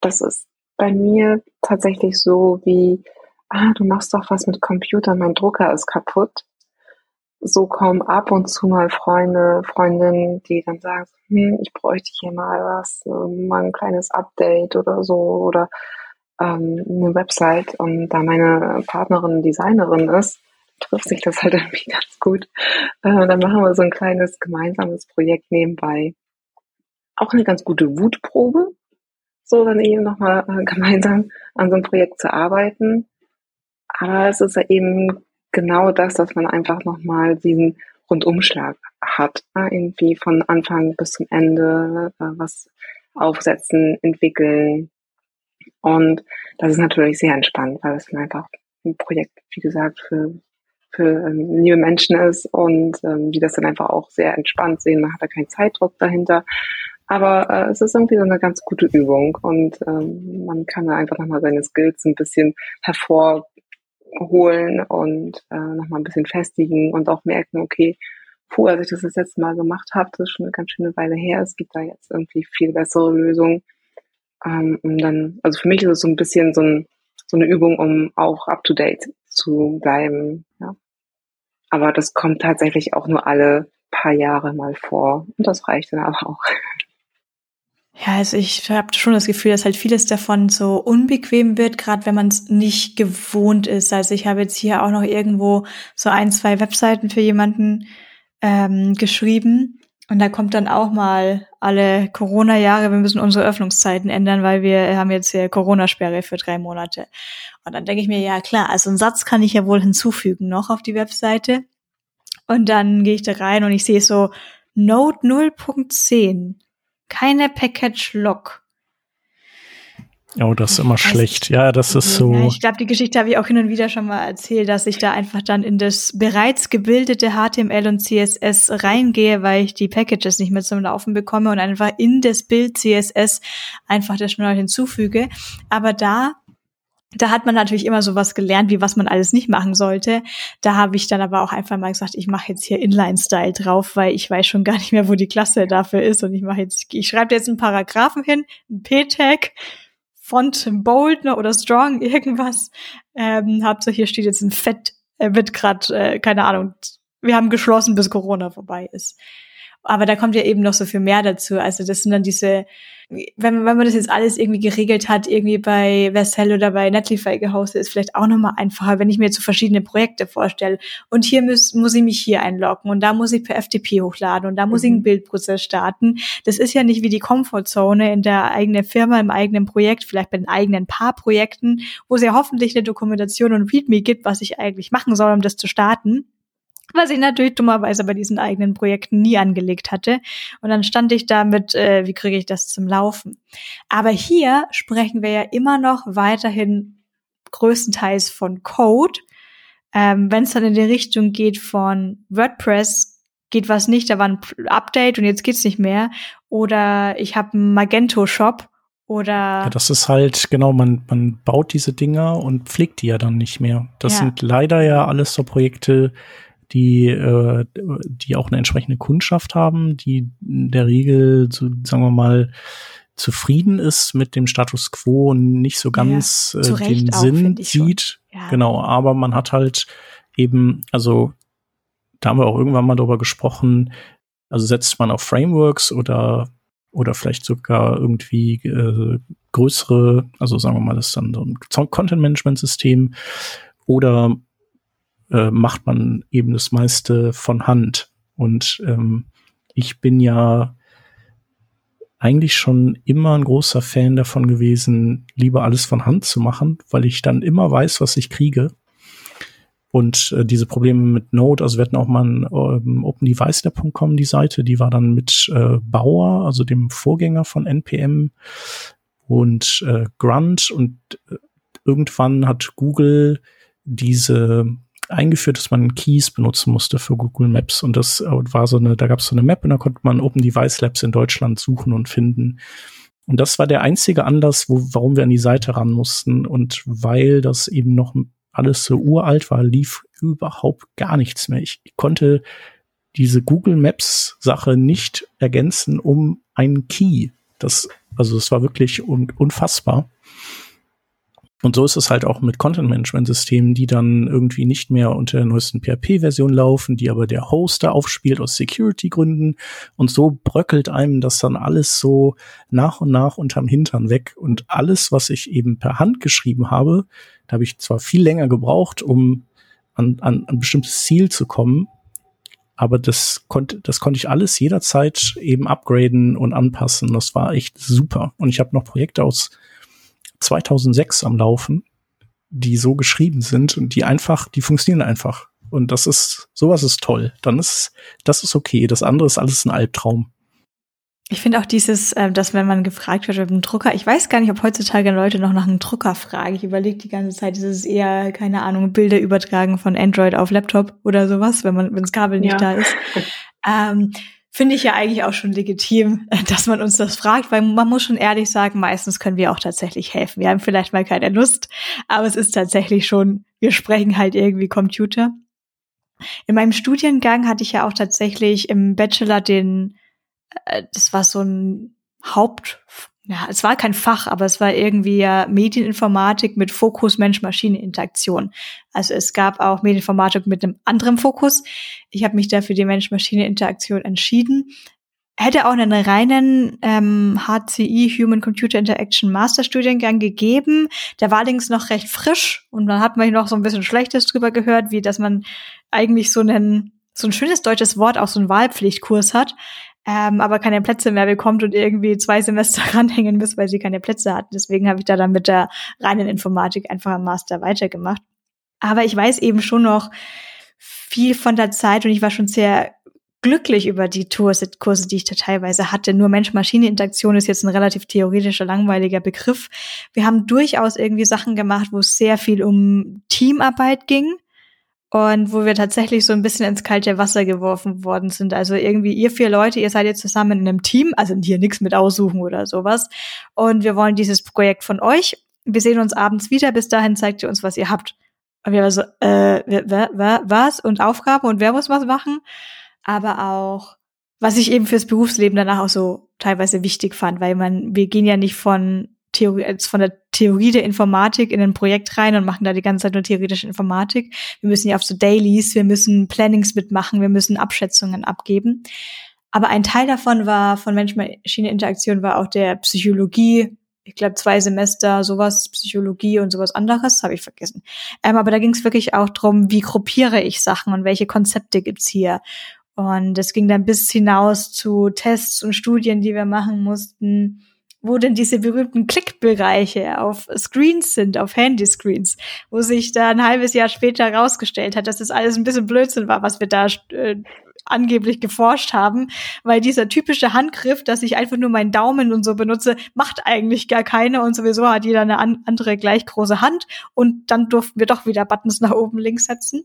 das ist bei mir tatsächlich so wie, ah, du machst doch was mit Computer, mein Drucker ist kaputt. So kommen ab und zu mal Freunde, Freundinnen, die dann sagen, hm, ich bräuchte hier mal was, mal ein kleines Update oder so oder ähm, eine Website und da meine Partnerin Designerin ist, trifft sich das halt *laughs* irgendwie ganz gut. Äh, dann machen wir so ein kleines gemeinsames Projekt nebenbei. Auch eine ganz gute Wutprobe, so dann eben nochmal äh, *laughs* gemeinsam an so einem Projekt zu arbeiten. Aber es ist ja eben genau das, dass man einfach nochmal diesen Rundumschlag hat, äh, irgendwie von Anfang bis zum Ende äh, was aufsetzen, entwickeln. Und das ist natürlich sehr entspannt, weil es dann einfach ein Projekt, wie gesagt, für, für ähm, Menschen ist und ähm, die das dann einfach auch sehr entspannt sehen. Man hat da keinen Zeitdruck dahinter. Aber äh, es ist irgendwie so eine ganz gute Übung und ähm, man kann da einfach nochmal seine Skills ein bisschen hervorholen und äh, nochmal ein bisschen festigen und auch merken, okay, puh, als ich das das letzte Mal gemacht habe, das ist schon eine ganz schöne Weile her, es gibt da jetzt irgendwie viel bessere Lösungen. Ähm, und dann, also für mich ist es so ein bisschen so, ein, so eine Übung, um auch up-to-date zu bleiben. Ja. Aber das kommt tatsächlich auch nur alle paar Jahre mal vor und das reicht dann aber auch. Ja, also ich habe schon das Gefühl, dass halt vieles davon so unbequem wird, gerade wenn man es nicht gewohnt ist. Also ich habe jetzt hier auch noch irgendwo so ein, zwei Webseiten für jemanden ähm, geschrieben. Und da kommt dann auch mal alle Corona-Jahre, wir müssen unsere Öffnungszeiten ändern, weil wir haben jetzt hier Corona-Sperre für drei Monate. Und dann denke ich mir, ja klar, also einen Satz kann ich ja wohl hinzufügen noch auf die Webseite. Und dann gehe ich da rein und ich sehe so Node 0.10 keine Package Lock. Oh, das ist immer also, schlecht. Ja, das ist so. Ich glaube, die Geschichte habe ich auch hin und wieder schon mal erzählt, dass ich da einfach dann in das bereits gebildete HTML und CSS reingehe, weil ich die Packages nicht mehr zum Laufen bekomme und einfach in das Bild CSS einfach das schnell hinzufüge. Aber da da hat man natürlich immer sowas gelernt, wie was man alles nicht machen sollte. Da habe ich dann aber auch einfach mal gesagt, ich mache jetzt hier Inline-Style drauf, weil ich weiß schon gar nicht mehr, wo die Klasse dafür ist. Und ich mache jetzt, ich schreibe jetzt einen Paragraphen hin, ein P-Tag, Font Bold ne, oder Strong, *laughs* irgendwas. Ähm, Hauptsache hier steht jetzt ein Fett, er wird gerade, äh, keine Ahnung, wir haben geschlossen, bis Corona vorbei ist. Aber da kommt ja eben noch so viel mehr dazu. Also das sind dann diese, wenn, wenn man das jetzt alles irgendwie geregelt hat, irgendwie bei Vercel oder bei Netlify gehostet, ist vielleicht auch nochmal einfacher, wenn ich mir jetzt so verschiedene Projekte vorstelle. Und hier muss, muss ich mich hier einloggen und da muss ich per FTP hochladen und da muss mhm. ich einen mhm. Bildprozess starten. Das ist ja nicht wie die Comfortzone in der eigenen Firma, im eigenen Projekt, vielleicht bei den eigenen paar Projekten, wo es ja hoffentlich eine Dokumentation und README gibt, was ich eigentlich machen soll, um das zu starten was ich natürlich dummerweise bei diesen eigenen Projekten nie angelegt hatte. Und dann stand ich da mit, äh, wie kriege ich das zum Laufen? Aber hier sprechen wir ja immer noch weiterhin größtenteils von Code. Ähm, Wenn es dann in die Richtung geht von WordPress, geht was nicht, da war ein Update und jetzt geht's nicht mehr. Oder ich habe einen Magento-Shop oder. Ja, das ist halt, genau, man, man baut diese Dinger und pflegt die ja dann nicht mehr. Das ja. sind leider ja alles so Projekte, die, äh, die auch eine entsprechende Kundschaft haben, die in der Regel, so, sagen wir mal, zufrieden ist mit dem Status quo und nicht so ganz ja, äh, den auch, Sinn sieht. Ja. Genau, aber man hat halt eben, also da haben wir auch irgendwann mal drüber gesprochen, also setzt man auf Frameworks oder oder vielleicht sogar irgendwie äh, größere, also sagen wir mal, das ist dann so ein Content-Management-System oder äh, macht man eben das meiste von Hand. Und ähm, ich bin ja eigentlich schon immer ein großer Fan davon gewesen, lieber alles von Hand zu machen, weil ich dann immer weiß, was ich kriege. Und äh, diese Probleme mit Node, also wir hatten auch mal ein ähm, OpenDevice.com, die Seite, die war dann mit äh, Bauer, also dem Vorgänger von NPM und äh, Grunt und äh, irgendwann hat Google diese eingeführt, dass man Keys benutzen musste für Google Maps. Und das äh, war so eine, da gab es so eine Map und da konnte man Open Device Labs in Deutschland suchen und finden. Und das war der einzige Anlass, wo, warum wir an die Seite ran mussten. Und weil das eben noch alles so uralt war, lief überhaupt gar nichts mehr. Ich, ich konnte diese Google Maps Sache nicht ergänzen um einen Key. Das, also es war wirklich un unfassbar. Und so ist es halt auch mit Content-Management-Systemen, die dann irgendwie nicht mehr unter der neuesten PHP-Version laufen, die aber der Hoster aufspielt aus Security-Gründen. Und so bröckelt einem das dann alles so nach und nach unterm Hintern weg. Und alles, was ich eben per Hand geschrieben habe, da habe ich zwar viel länger gebraucht, um an, an ein bestimmtes Ziel zu kommen, aber das konnte, das konnte ich alles jederzeit eben upgraden und anpassen. Das war echt super. Und ich habe noch Projekte aus 2006 am Laufen, die so geschrieben sind und die einfach, die funktionieren einfach. Und das ist, sowas ist toll. Dann ist, das ist okay. Das andere ist alles ein Albtraum. Ich finde auch dieses, äh, dass wenn man gefragt wird mit einem Drucker, ich weiß gar nicht, ob heutzutage Leute noch nach einem Drucker fragen. Ich überlege die ganze Zeit, ist es eher, keine Ahnung, Bilder übertragen von Android auf Laptop oder sowas, wenn man, wenn das Kabel nicht ja. da ist. *laughs* Ähm, finde ich ja eigentlich auch schon legitim, *laughs* dass man uns das fragt, weil man muss schon ehrlich sagen, meistens können wir auch tatsächlich helfen. Wir haben vielleicht mal keine Lust, aber es ist tatsächlich schon, wir sprechen halt irgendwie Computer. In meinem Studiengang hatte ich ja auch tatsächlich im Bachelor den, äh, das war so ein Haupt, ja, es war kein Fach, aber es war irgendwie ja Medieninformatik mit Fokus Mensch-Maschine-Interaktion. Also es gab auch Medieninformatik mit einem anderen Fokus. Ich habe mich da für die Mensch-Maschine-Interaktion entschieden. Hätte auch einen reinen ähm, HCI Human Computer Interaction Masterstudiengang gegeben. Der war allerdings noch recht frisch und dann hat man noch so ein bisschen Schlechtes drüber gehört, wie dass man eigentlich so einen so ein schönes deutsches Wort, auch so einen Wahlpflichtkurs hat ähm, aber keine Plätze mehr bekommt und irgendwie zwei Semester *laughs* ranhängen muss, weil sie keine Plätze hatten. Deswegen habe ich da dann mit der reinen Informatik einfach im Master weitergemacht. Aber ich weiß eben schon noch viel von der Zeit und ich war schon sehr glücklich über die Kurse, Kurse, die ich da teilweise hatte. Nur Mensch-Maschine-Interaktion ist jetzt ein relativ theoretischer, langweiliger Begriff. Wir haben durchaus irgendwie Sachen gemacht, wo es sehr viel um Teamarbeit ging und wo wir tatsächlich so ein bisschen ins kalte Wasser geworfen worden sind. Also irgendwie ihr vier Leute, ihr seid jetzt zusammen in einem Team, also hier nichts mit aussuchen oder sowas. Und wir wollen dieses Projekt von euch. Wir sehen uns abends wieder. Bis dahin zeigt ihr uns, was ihr habt. Und wir waren so, äh, was? Und Aufgaben und wer muss was machen? Aber auch, was ich eben fürs Berufsleben danach auch so teilweise wichtig fand, weil man, wir gehen ja nicht von Theorie, von der Theorie der Informatik in ein Projekt rein und machen da die ganze Zeit nur theoretische Informatik. Wir müssen ja auf so Dailies, wir müssen Plannings mitmachen, wir müssen Abschätzungen abgeben. Aber ein Teil davon war, von Mensch-Maschine-Interaktion war auch der Psychologie, ich glaube zwei Semester, sowas, Psychologie und sowas anderes, habe ich vergessen. Ähm, aber da ging es wirklich auch drum, wie gruppiere ich Sachen und welche Konzepte gibt's hier. Und es ging dann bis hinaus zu Tests und Studien, die wir machen mussten wo denn diese berühmten Klickbereiche auf Screens sind, auf Handyscreens, wo sich da ein halbes Jahr später herausgestellt hat, dass das alles ein bisschen Blödsinn war, was wir da äh, angeblich geforscht haben, weil dieser typische Handgriff, dass ich einfach nur meinen Daumen und so benutze, macht eigentlich gar keine und sowieso hat jeder eine an andere gleich große Hand und dann durften wir doch wieder Buttons nach oben links setzen.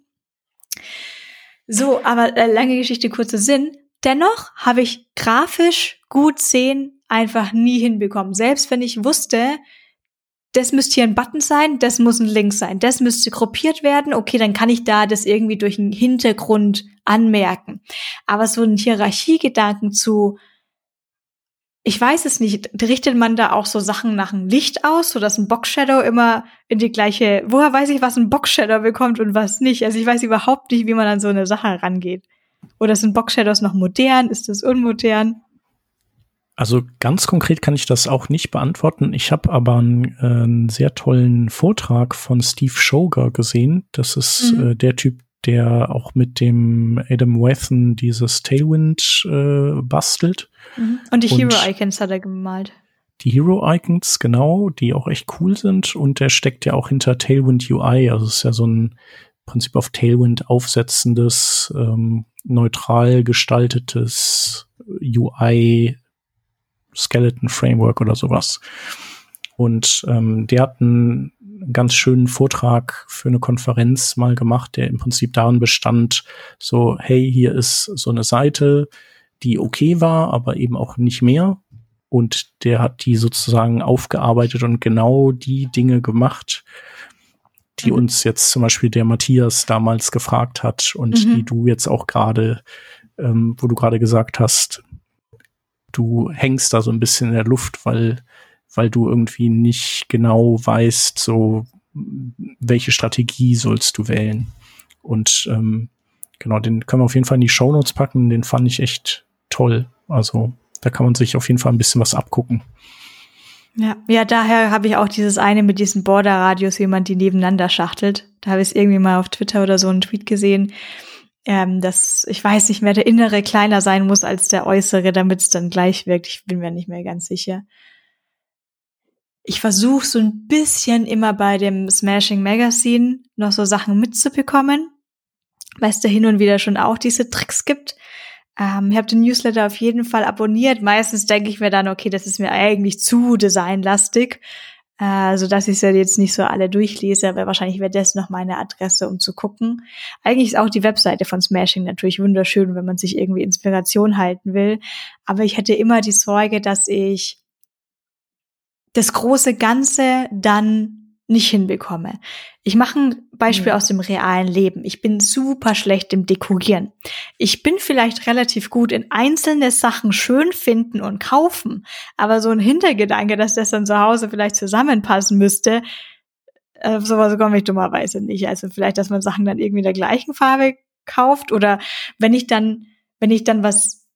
So, aber äh, lange Geschichte, kurzer Sinn. Dennoch habe ich grafisch gut sehen einfach nie hinbekommen. Selbst wenn ich wusste, das müsste hier ein Button sein, das muss ein Link sein, das müsste gruppiert werden, okay, dann kann ich da das irgendwie durch einen Hintergrund anmerken. Aber so ein Hierarchiegedanken zu, ich weiß es nicht, richtet man da auch so Sachen nach dem Licht aus, so dass ein Box-Shadow immer in die gleiche, woher weiß ich, was ein Box-Shadow bekommt und was nicht? Also ich weiß überhaupt nicht, wie man an so eine Sache rangeht. Oder sind Box-Shadows noch modern? Ist das unmodern? Also ganz konkret kann ich das auch nicht beantworten. Ich habe aber einen, äh, einen, sehr tollen Vortrag von Steve Shoger gesehen. Das ist mhm. äh, der Typ, der auch mit dem Adam Wathan dieses Tailwind äh, bastelt. Mhm. Und die Hero-Icons hat er gemalt. Die Hero-Icons, genau, die auch echt cool sind. Und der steckt ja auch hinter Tailwind UI. Also es ist ja so ein Prinzip auf Tailwind aufsetzendes, ähm, neutral gestaltetes UI Skeleton Framework oder sowas. Und ähm, der hat einen ganz schönen Vortrag für eine Konferenz mal gemacht, der im Prinzip darin bestand, so, hey, hier ist so eine Seite, die okay war, aber eben auch nicht mehr. Und der hat die sozusagen aufgearbeitet und genau die Dinge gemacht, die mhm. uns jetzt zum Beispiel der Matthias damals gefragt hat und mhm. die du jetzt auch gerade, ähm, wo du gerade gesagt hast, du hängst da so ein bisschen in der Luft, weil, weil du irgendwie nicht genau weißt, so welche Strategie sollst du wählen. Und ähm, genau, den können wir auf jeden Fall in die Show Notes packen. Den fand ich echt toll. Also da kann man sich auf jeden Fall ein bisschen was abgucken. Ja, ja, daher habe ich auch dieses eine mit diesen Border-Radios, wie man die nebeneinander schachtelt. Da habe ich es irgendwie mal auf Twitter oder so einen Tweet gesehen ähm, dass ich weiß nicht mehr, der Innere kleiner sein muss als der Äußere, damit es dann gleich wirkt. Ich bin mir nicht mehr ganz sicher. Ich versuche so ein bisschen immer bei dem Smashing Magazine noch so Sachen mitzubekommen, weil es da hin und wieder schon auch diese Tricks gibt. Ähm, ich habe den Newsletter auf jeden Fall abonniert. Meistens denke ich mir dann, okay, das ist mir eigentlich zu designlastig äh, so dass ich ja jetzt nicht so alle durchlese, aber wahrscheinlich wäre das noch meine Adresse, um zu gucken. Eigentlich ist auch die Webseite von Smashing natürlich wunderschön, wenn man sich irgendwie Inspiration halten will. Aber ich hätte immer die Sorge, dass ich das große Ganze dann nicht hinbekomme. Ich mache ein Beispiel mhm. aus dem realen Leben. Ich bin super schlecht im Dekorieren. Ich bin vielleicht relativ gut in einzelne Sachen schön finden und kaufen, aber so ein Hintergedanke, dass das dann zu Hause vielleicht zusammenpassen müsste, äh, sowas komme ich dummerweise nicht. Also vielleicht, dass man Sachen dann irgendwie der gleichen Farbe kauft oder wenn ich dann, wenn ich dann was,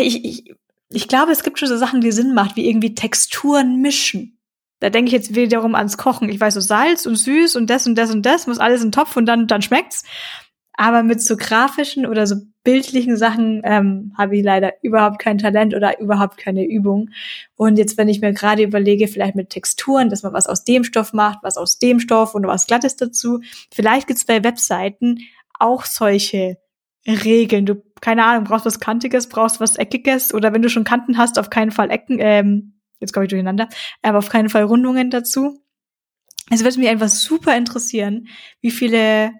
ich, ich, ich glaube, es gibt schon so Sachen, die Sinn macht, wie irgendwie Texturen mischen da denke ich jetzt wiederum ans Kochen. Ich weiß so Salz und süß und das und das und das muss alles in den Topf und dann dann schmeckt's. Aber mit so grafischen oder so bildlichen Sachen ähm, habe ich leider überhaupt kein Talent oder überhaupt keine Übung. Und jetzt, wenn ich mir gerade überlege, vielleicht mit Texturen, dass man was aus dem Stoff macht, was aus dem Stoff und was Glattes dazu. Vielleicht gibt's bei Webseiten auch solche Regeln. Du keine Ahnung, brauchst was Kantiges, brauchst was Eckiges oder wenn du schon Kanten hast, auf keinen Fall Ecken, ähm, jetzt komme ich durcheinander, aber auf keinen Fall Rundungen dazu. Es würde mich einfach super interessieren, wie viele,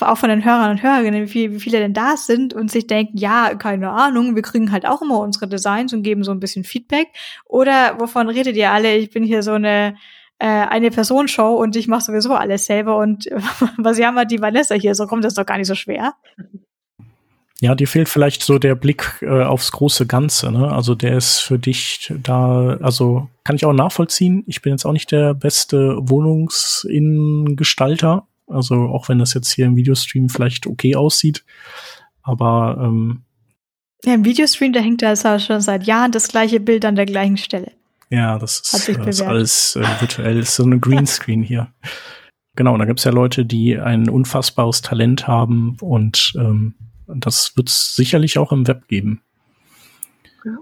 auch von den Hörern und Hörerinnen, wie viele, wie viele denn da sind und sich denken, ja, keine Ahnung, wir kriegen halt auch immer unsere Designs und geben so ein bisschen Feedback. Oder wovon redet ihr alle? Ich bin hier so eine äh, eine Personenshow und ich mache sowieso alles selber und *laughs* was jammert die Vanessa hier? So kommt das doch gar nicht so schwer. Ja, dir fehlt vielleicht so der Blick äh, aufs große Ganze, ne? Also der ist für dich da, also kann ich auch nachvollziehen. Ich bin jetzt auch nicht der beste Wohnungsinnengestalter, also auch wenn das jetzt hier im Videostream vielleicht okay aussieht, aber ähm, ja, im Videostream, da hängt da schon seit Jahren das gleiche Bild an der gleichen Stelle. Ja, das ist, äh, ist alles äh, virtuell, ist so eine Greenscreen hier. Genau, und da gibt's ja Leute, die ein unfassbares Talent haben und ähm, das wird es sicherlich auch im Web geben. Ja.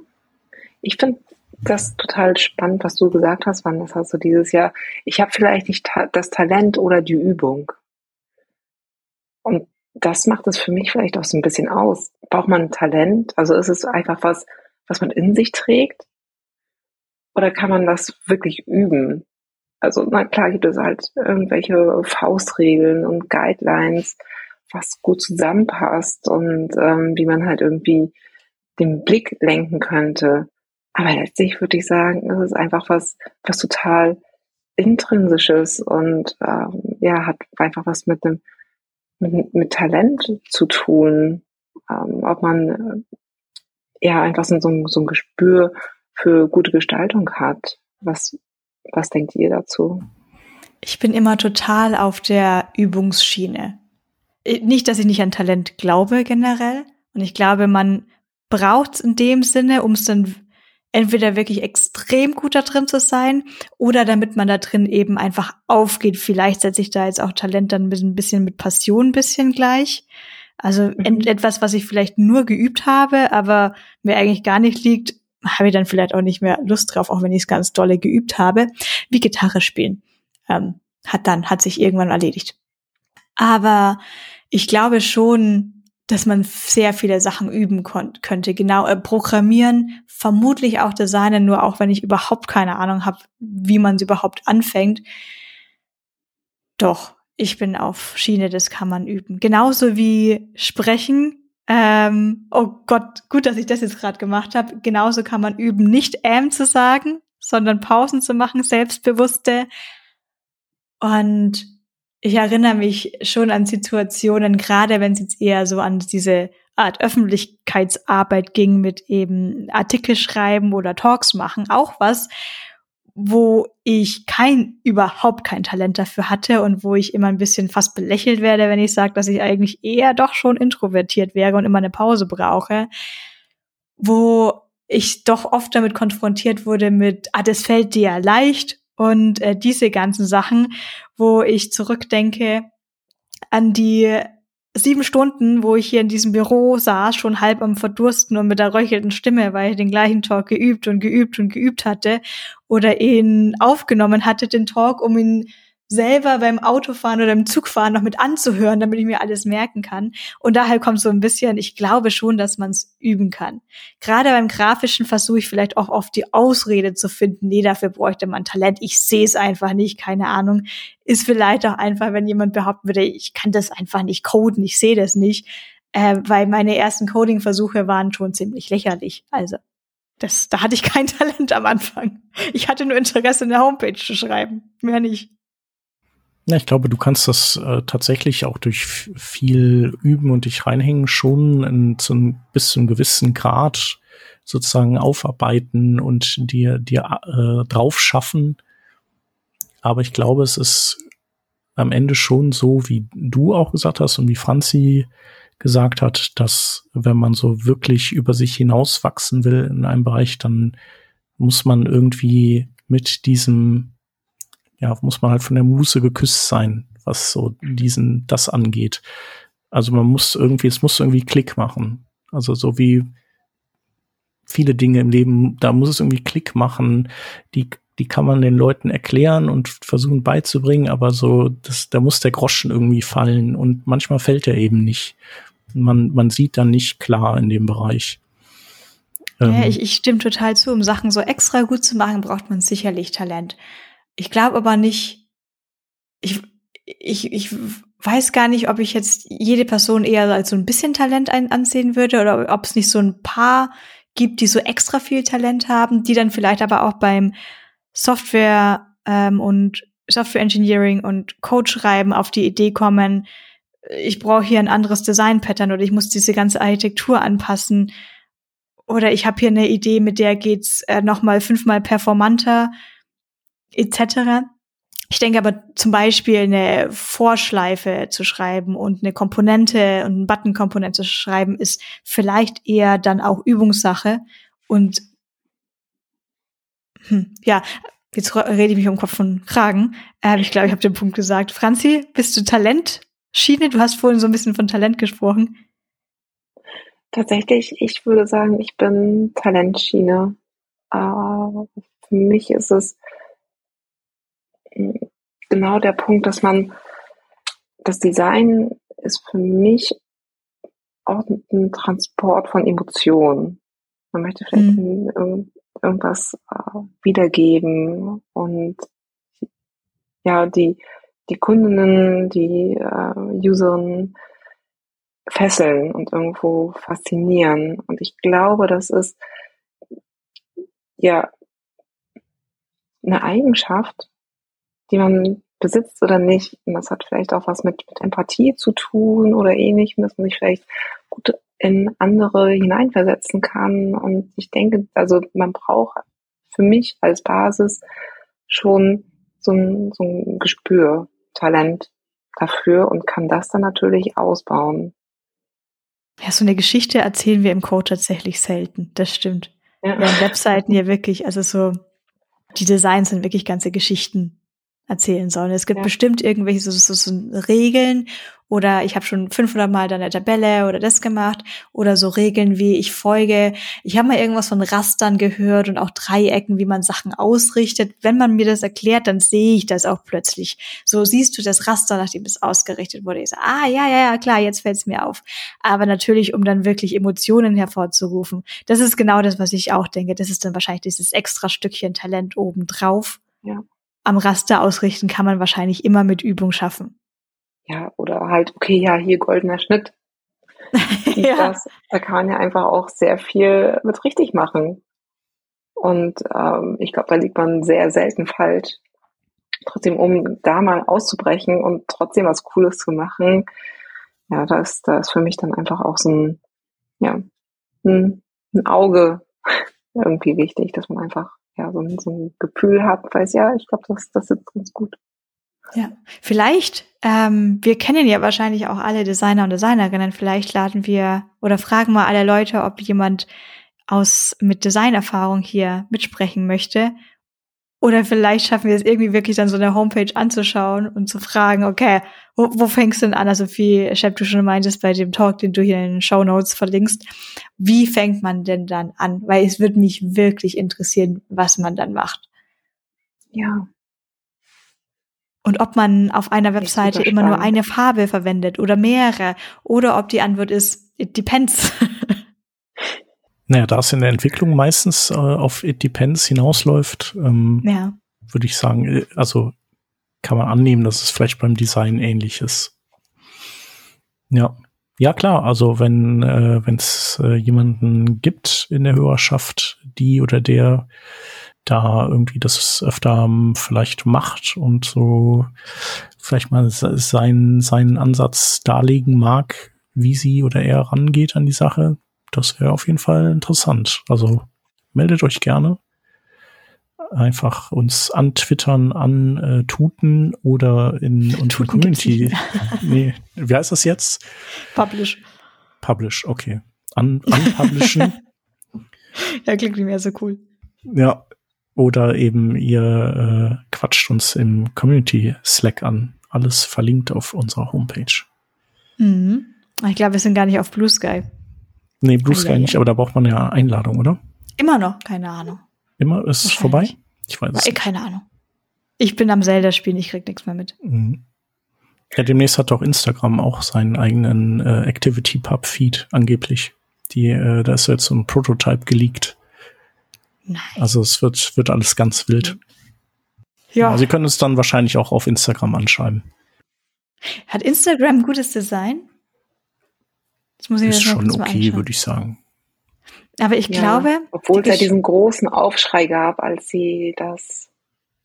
Ich finde das total spannend, was du gesagt hast, Vanessa, so dieses Jahr, ich habe vielleicht nicht ta das Talent oder die Übung. Und das macht es für mich vielleicht auch so ein bisschen aus. Braucht man Talent? Also ist es einfach was, was man in sich trägt? Oder kann man das wirklich üben? Also, na klar gibt es halt irgendwelche Faustregeln und Guidelines, was gut zusammenpasst und ähm, wie man halt irgendwie den Blick lenken könnte. Aber letztlich würde ich sagen, es ist einfach was, was total intrinsisches und ähm, ja, hat einfach was mit dem mit, mit Talent zu tun. Ähm, ob man äh, ja einfach so, so ein Gespür für gute Gestaltung hat. Was, was denkt ihr dazu? Ich bin immer total auf der Übungsschiene. Äh, nicht, dass ich nicht an Talent glaube generell. Und ich glaube, man braucht es in dem Sinne, um es dann entweder wirklich extrem gut da drin zu sein oder damit man da drin eben einfach aufgeht. Vielleicht setze ich da jetzt auch Talent dann ein bisschen mit Passion ein bisschen gleich. Also mhm. etwas, was ich vielleicht nur geübt habe, aber mir eigentlich gar nicht liegt, habe ich dann vielleicht auch nicht mehr Lust drauf, auch wenn ich es ganz dolle geübt habe, wie Gitarre spielen. Ähm, hat dann, hat sich irgendwann erledigt. Aber ich glaube schon, dass man sehr viele Sachen üben könnte. Genau, äh, programmieren, vermutlich auch designen, nur auch wenn ich überhaupt keine Ahnung habe, wie man es überhaupt anfängt. Doch, ich bin auf Schiene, das kann man üben. Genauso wie sprechen ähm, oh Gott, gut, dass ich das jetzt gerade gemacht habe. Genauso kann man üben, nicht ähm zu sagen, sondern Pausen zu machen, selbstbewusste. Und ich erinnere mich schon an Situationen, gerade wenn es jetzt eher so an diese Art Öffentlichkeitsarbeit ging mit eben Artikel schreiben oder Talks machen, auch was, wo ich kein, überhaupt kein Talent dafür hatte und wo ich immer ein bisschen fast belächelt werde, wenn ich sage, dass ich eigentlich eher doch schon introvertiert wäre und immer eine Pause brauche, wo ich doch oft damit konfrontiert wurde mit, ah, das fällt dir ja leicht und äh, diese ganzen Sachen, wo ich zurückdenke an die sieben Stunden, wo ich hier in diesem Büro saß, schon halb am Verdursten und mit der röchelnden Stimme, weil ich den gleichen Talk geübt und geübt und geübt hatte oder ihn aufgenommen hatte, den Talk, um ihn selber beim Autofahren oder im Zugfahren noch mit anzuhören, damit ich mir alles merken kann. Und daher kommt so ein bisschen, ich glaube schon, dass man es üben kann. Gerade beim Grafischen versuche ich vielleicht auch oft die Ausrede zu finden, nee, dafür bräuchte man Talent, ich sehe es einfach nicht, keine Ahnung. Ist vielleicht auch einfach, wenn jemand behaupten würde, ich kann das einfach nicht coden, ich sehe das nicht, äh, weil meine ersten Coding-Versuche waren schon ziemlich lächerlich. Also das, da hatte ich kein *laughs* Talent am Anfang. Ich hatte nur Interesse, eine Homepage zu schreiben, mehr nicht. Ja, ich glaube, du kannst das äh, tatsächlich auch durch viel Üben und dich reinhängen schon in, zu ein, bis zu einem gewissen Grad sozusagen aufarbeiten und dir, dir äh, drauf schaffen. Aber ich glaube, es ist am Ende schon so, wie du auch gesagt hast und wie Franzi gesagt hat, dass wenn man so wirklich über sich hinauswachsen will in einem Bereich, dann muss man irgendwie mit diesem ja, muss man halt von der Muse geküsst sein, was so diesen, das angeht. Also man muss irgendwie, es muss irgendwie Klick machen. Also so wie viele Dinge im Leben, da muss es irgendwie Klick machen. Die, die kann man den Leuten erklären und versuchen beizubringen, aber so, das, da muss der Groschen irgendwie fallen und manchmal fällt er eben nicht. Man, man sieht dann nicht klar in dem Bereich. Ja, ähm, ich, ich stimme total zu. Um Sachen so extra gut zu machen, braucht man sicherlich Talent. Ich glaube aber nicht, ich, ich, ich weiß gar nicht, ob ich jetzt jede Person eher als so ein bisschen Talent ein, ansehen würde oder ob es nicht so ein paar gibt, die so extra viel Talent haben, die dann vielleicht aber auch beim Software ähm, und Software Engineering und Code schreiben auf die Idee kommen, ich brauche hier ein anderes Design-Pattern oder ich muss diese ganze Architektur anpassen. Oder ich habe hier eine Idee, mit der geht's äh, noch mal fünfmal performanter etc. Ich denke aber zum Beispiel eine Vorschleife zu schreiben und eine Komponente und eine Button-Komponente zu schreiben, ist vielleicht eher dann auch Übungssache. Und hm, ja, jetzt rede ich mich um Kopf und Kragen. Ähm, ich glaube, ich habe den Punkt gesagt. Franzi, bist du Talentschiene? Du hast vorhin so ein bisschen von Talent gesprochen. Tatsächlich, ich würde sagen, ich bin Talentschiene. Äh, für mich ist es genau der Punkt, dass man das Design ist für mich auch ein Transport von Emotionen. Man möchte vielleicht mhm. irgendwas äh, wiedergeben und ja, die, die Kundinnen, die äh, Userinnen fesseln und irgendwo faszinieren. Und ich glaube, das ist ja eine Eigenschaft, die man besitzt oder nicht. Und das hat vielleicht auch was mit, mit Empathie zu tun oder ähnlichem, dass man sich vielleicht gut in andere hineinversetzen kann. Und ich denke, also man braucht für mich als Basis schon so ein, so ein Gespür, Talent dafür und kann das dann natürlich ausbauen. Ja, so eine Geschichte erzählen wir im Code tatsächlich selten. Das stimmt. Ja. ja Webseiten hier wirklich, also so, die Designs sind wirklich ganze Geschichten erzählen sollen. Es gibt ja. bestimmt irgendwelche so, so, so Regeln oder ich habe schon 500 Mal dann eine Tabelle oder das gemacht oder so Regeln wie ich folge. Ich habe mal irgendwas von Rastern gehört und auch Dreiecken, wie man Sachen ausrichtet. Wenn man mir das erklärt, dann sehe ich das auch plötzlich. So siehst du das Raster, nachdem es ausgerichtet wurde. Ich so, ah ja, ja, ja, klar, jetzt fällt es mir auf. Aber natürlich, um dann wirklich Emotionen hervorzurufen. Das ist genau das, was ich auch denke. Das ist dann wahrscheinlich dieses extra Stückchen Talent obendrauf. Ja am Raster ausrichten kann man wahrscheinlich immer mit Übung schaffen. Ja, oder halt, okay, ja, hier goldener Schnitt. *laughs* ja. Das, da kann man ja einfach auch sehr viel mit richtig machen. Und ähm, ich glaube, da liegt man sehr selten falsch. Trotzdem, um da mal auszubrechen und trotzdem was Cooles zu machen, ja, da ist, da ist für mich dann einfach auch so ein, ja, ein, ein Auge *laughs* irgendwie wichtig, dass man einfach ja, so, ein, so ein Gefühl hat, weiß ja, ich glaube, das, das ist ganz gut. Ja, vielleicht, ähm, wir kennen ja wahrscheinlich auch alle Designer und Designerinnen, vielleicht laden wir oder fragen mal alle Leute, ob jemand aus mit Designerfahrung hier mitsprechen möchte oder vielleicht schaffen wir es irgendwie wirklich dann so eine Homepage anzuschauen und zu fragen, okay, wo, wo fängst du denn an? Also wie Shep, du schon meintest bei dem Talk, den du hier in den Show Notes verlinkst, wie fängt man denn dann an? Weil es würde mich wirklich interessieren, was man dann macht. Ja. Und ob man auf einer Webseite immer nur eine Farbe verwendet oder mehrere oder ob die Antwort ist, it depends. *laughs* Naja, da es in der Entwicklung meistens äh, auf It Depends hinausläuft, ähm, ja. würde ich sagen, äh, also kann man annehmen, dass es vielleicht beim Design ähnlich ist. Ja. Ja, klar, also wenn äh, es äh, jemanden gibt in der Hörerschaft, die oder der da irgendwie das öfter ähm, vielleicht macht und so vielleicht mal seinen, seinen Ansatz darlegen mag, wie sie oder er rangeht an die Sache, das wäre auf jeden Fall interessant. Also meldet euch gerne. Einfach uns antwittern, antuten oder in unsere Community. *laughs* nee, wie heißt das jetzt? Publish. Publish, okay. Un unpublishen. *laughs* ja, klingt nicht mehr so cool. Ja. Oder eben ihr äh, quatscht uns im Community Slack an. Alles verlinkt auf unserer Homepage. Mhm. Ich glaube, wir sind gar nicht auf Blue Sky. Nee, Blue Sky nicht, aber da braucht man ja Einladung, oder? Immer noch, keine Ahnung. Immer ist es vorbei? Ich weiß es nicht. Keine Ahnung. Ich bin am Zelda-Spielen, ich krieg nichts mehr mit. Mhm. Ja, demnächst hat auch Instagram auch seinen eigenen äh, Activity Pub Feed angeblich. Die, äh, da ist jetzt so ein Prototype geleakt. Nice. Also es wird, wird alles ganz wild. Ja. ja. Sie können es dann wahrscheinlich auch auf Instagram anschreiben. Hat Instagram gutes Design? Das muss ich ist schon okay, würde ich sagen. Aber ich ja, glaube. Obwohl es ja diesen großen Aufschrei gab, als sie das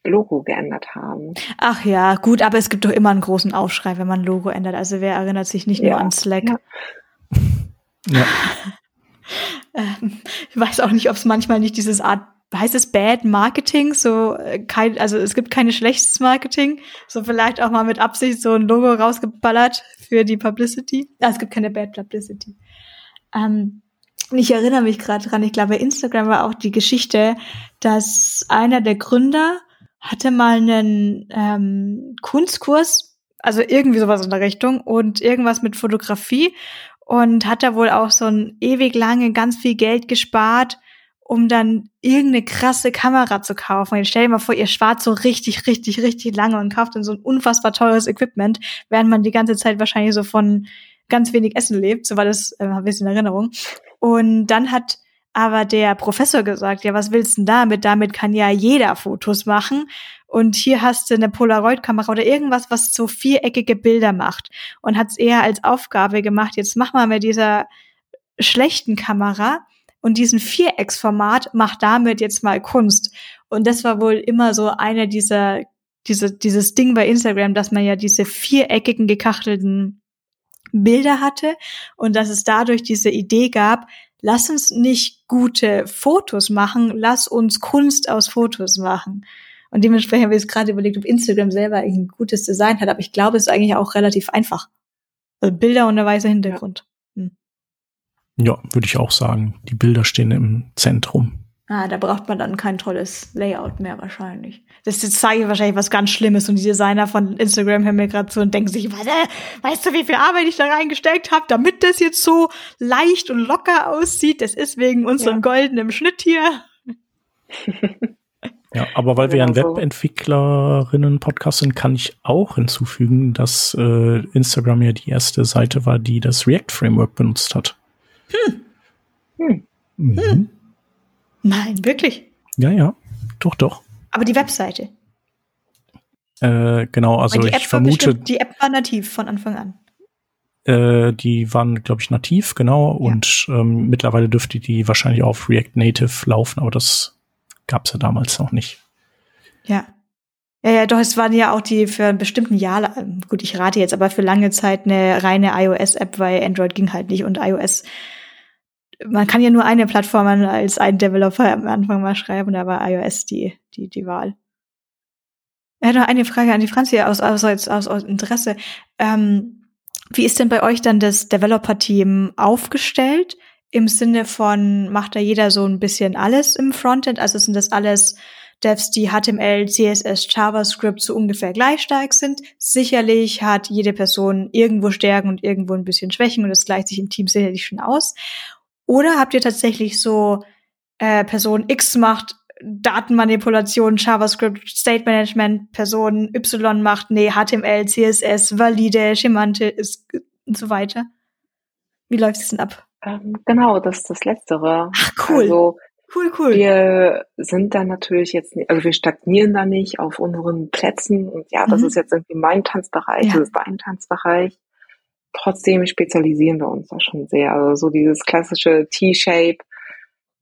Logo geändert haben. Ach ja, gut, aber es gibt doch immer einen großen Aufschrei, wenn man Logo ändert. Also wer erinnert sich nicht ja. nur an Slack? Ja. ja. *laughs* ähm, ich weiß auch nicht, ob es manchmal nicht dieses Art heißt es Bad Marketing, so äh, kein, also es gibt keine schlechtes Marketing, so vielleicht auch mal mit Absicht so ein Logo rausgeballert für die Publicity. Ah, es gibt keine Bad Publicity. Ähm, ich erinnere mich gerade dran, ich glaube, Instagram war auch die Geschichte, dass einer der Gründer hatte mal einen ähm, Kunstkurs, also irgendwie sowas in der Richtung und irgendwas mit Fotografie und hat da wohl auch so ein ewig lange ganz viel Geld gespart, um dann irgendeine krasse Kamera zu kaufen. Jetzt stell dir mal vor, ihr spart so richtig, richtig, richtig lange und kauft dann so ein unfassbar teures Equipment, während man die ganze Zeit wahrscheinlich so von ganz wenig Essen lebt. So war das, äh, habe ich in Erinnerung. Und dann hat aber der Professor gesagt, ja, was willst du denn damit? Damit kann ja jeder Fotos machen. Und hier hast du eine Polaroid-Kamera oder irgendwas, was so viereckige Bilder macht. Und hat es eher als Aufgabe gemacht, jetzt mach mal mit dieser schlechten Kamera und diesen Vierecksformat, mach damit jetzt mal Kunst. Und das war wohl immer so einer dieser, diese, dieses Ding bei Instagram, dass man ja diese viereckigen gekachtelten Bilder hatte und dass es dadurch diese Idee gab, lass uns nicht gute Fotos machen, lass uns Kunst aus Fotos machen. Und dementsprechend habe ich jetzt gerade überlegt, ob Instagram selber ein gutes Design hat, aber ich glaube, es ist eigentlich auch relativ einfach. Also Bilder und der weiße Hintergrund. Ja, würde ich auch sagen. Die Bilder stehen im Zentrum. Ah, da braucht man dann kein tolles Layout mehr wahrscheinlich. Das jetzt zeige ich wahrscheinlich was ganz Schlimmes und die Designer von Instagram hören mir gerade zu und denken sich, warte, weißt du, wie viel Arbeit ich da reingesteckt habe, damit das jetzt so leicht und locker aussieht? Das ist wegen unserem ja. goldenen Schnitt hier. *laughs* Ja, aber weil wir ja ein genau Webentwicklerinnen-Podcast sind, kann ich auch hinzufügen, dass äh, Instagram ja die erste Seite war, die das React-Framework benutzt hat. Hm. Hm. Mhm. Hm. Nein, wirklich? Ja, ja. Doch, doch. Aber die Webseite. Äh, genau, also ich App vermute. Bestimmt, die App war nativ von Anfang an. Äh, die waren, glaube ich, nativ, genau. Ja. Und ähm, mittlerweile dürfte die wahrscheinlich auf React Native laufen, aber das gab es ja damals noch nicht. Ja. Ja, ja, doch, es waren ja auch die für einen bestimmten Jahr, gut, ich rate jetzt, aber für lange Zeit eine reine iOS-App, weil Android ging halt nicht und iOS man kann ja nur eine Plattform als ein Developer am Anfang mal schreiben, da war iOS die, die, die Wahl. Hätte noch eine Frage an die Franzi aus, aus, aus, aus Interesse. Ähm, wie ist denn bei euch dann das Developer-Team aufgestellt? Im Sinne von, macht da jeder so ein bisschen alles im Frontend? Also sind das alles Devs, die HTML, CSS, JavaScript so ungefähr gleich stark sind. Sicherlich hat jede Person irgendwo Stärken und irgendwo ein bisschen Schwächen und das gleicht sich im Team sicherlich schon aus. Oder habt ihr tatsächlich so äh, Person X macht Datenmanipulation, JavaScript, State Management, Person Y macht, nee, HTML, CSS, valide, Schemante ist und so weiter. Wie läuft es denn ab? Ähm, genau, das ist das Letztere. Ach, cool. Also, cool, cool. Wir sind da natürlich jetzt, nicht, also wir stagnieren da nicht auf unseren Plätzen und ja, das mhm. ist jetzt irgendwie mein Tanzbereich, ja. das ist dein Tanzbereich trotzdem spezialisieren wir uns da schon sehr. Also so dieses klassische T-Shape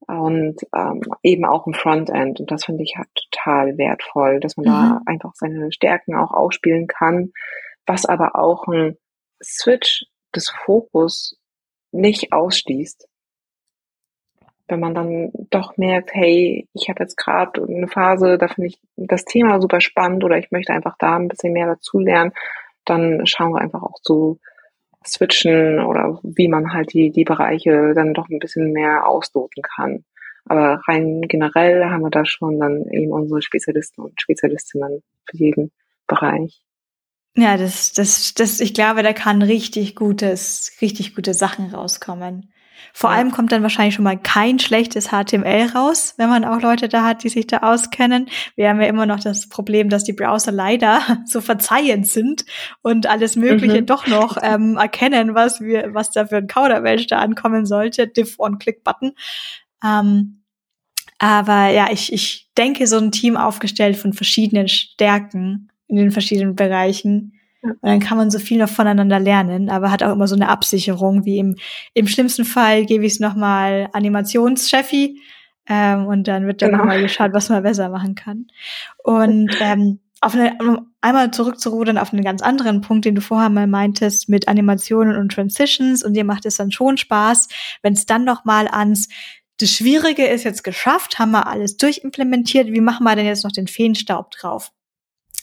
und ähm, eben auch im Frontend. Und das finde ich halt total wertvoll, dass man mhm. da einfach seine Stärken auch ausspielen kann, was aber auch ein Switch des Fokus nicht ausschließt. Wenn man dann doch merkt, hey, ich habe jetzt gerade eine Phase, da finde ich das Thema super spannend oder ich möchte einfach da ein bisschen mehr dazu lernen, dann schauen wir einfach auch zu switchen oder wie man halt die, die Bereiche dann doch ein bisschen mehr ausloten kann. Aber rein generell haben wir da schon dann eben unsere Spezialisten und Spezialistinnen für jeden Bereich. Ja, das, das, das, ich glaube, da kann richtig gutes, richtig gute Sachen rauskommen. Vor allem kommt dann wahrscheinlich schon mal kein schlechtes HTML raus, wenn man auch Leute da hat, die sich da auskennen. Wir haben ja immer noch das Problem, dass die Browser leider *laughs* so verzeihend sind und alles Mögliche mhm. doch noch ähm, erkennen, was wir, was da für ein Kauderwelsch da ankommen sollte. Diff on Click Button. Ähm, aber ja, ich, ich denke, so ein Team aufgestellt von verschiedenen Stärken in den verschiedenen Bereichen und dann kann man so viel noch voneinander lernen, aber hat auch immer so eine Absicherung, wie im, im schlimmsten Fall gebe ich es nochmal Animationschefi ähm, und dann wird dann genau. nochmal geschaut, was man besser machen kann. Und *laughs* ähm, auf eine, um einmal zurückzurudern auf einen ganz anderen Punkt, den du vorher mal meintest, mit Animationen und Transitions und dir macht es dann schon Spaß, wenn es dann nochmal ans das Schwierige ist jetzt geschafft, haben wir alles durchimplementiert, wie machen wir denn jetzt noch den Feenstaub drauf?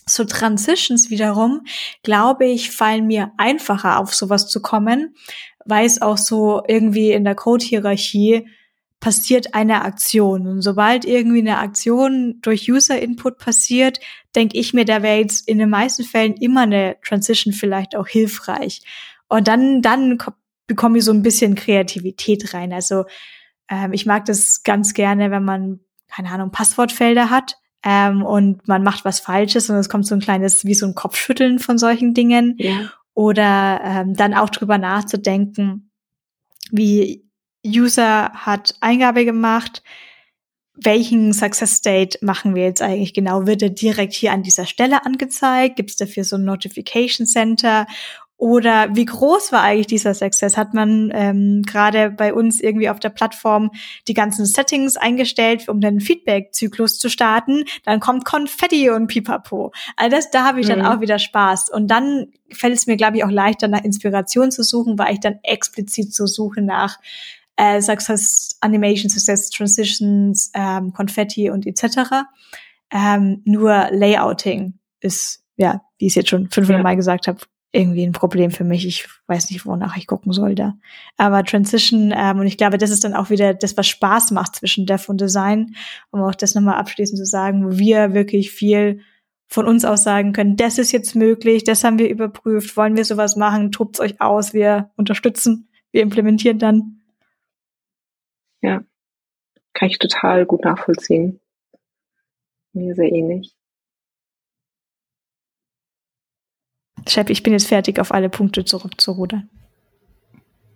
So Transitions wiederum, glaube ich, fallen mir einfacher auf sowas zu kommen, weil es auch so irgendwie in der Code-Hierarchie passiert eine Aktion. Und sobald irgendwie eine Aktion durch User-Input passiert, denke ich mir, da wäre jetzt in den meisten Fällen immer eine Transition vielleicht auch hilfreich. Und dann, dann bekomme ich so ein bisschen Kreativität rein. Also ähm, ich mag das ganz gerne, wenn man, keine Ahnung, Passwortfelder hat ähm, und man macht was Falsches und es kommt so ein kleines, wie so ein Kopfschütteln von solchen Dingen. Ja. Oder ähm, dann auch drüber nachzudenken, wie User hat Eingabe gemacht, welchen Success State machen wir jetzt eigentlich genau? Wird er direkt hier an dieser Stelle angezeigt? Gibt es dafür so ein Notification Center? Oder wie groß war eigentlich dieser Success? Hat man ähm, gerade bei uns irgendwie auf der Plattform die ganzen Settings eingestellt, um den Feedback-Zyklus zu starten? Dann kommt Konfetti und Pipapo. Also das, da habe ich dann mhm. auch wieder Spaß. Und dann fällt es mir, glaube ich, auch leichter, nach Inspiration zu suchen, weil ich dann explizit so suche nach äh, Success Animation, Success Transitions, ähm, Konfetti und etc. Ähm, nur Layouting ist, ja, wie ich es jetzt schon 500 ja. Mal gesagt habe, irgendwie ein Problem für mich. Ich weiß nicht, wonach ich gucken sollte. Aber Transition, ähm, und ich glaube, das ist dann auch wieder das, was Spaß macht zwischen Dev und Design, um auch das nochmal abschließend zu sagen, wo wir wirklich viel von uns aus sagen können, das ist jetzt möglich, das haben wir überprüft, wollen wir sowas machen, tobt's euch aus, wir unterstützen, wir implementieren dann. Ja, kann ich total gut nachvollziehen. Mir sehr ähnlich. Chef, ich bin jetzt fertig, auf alle Punkte zurückzurudern.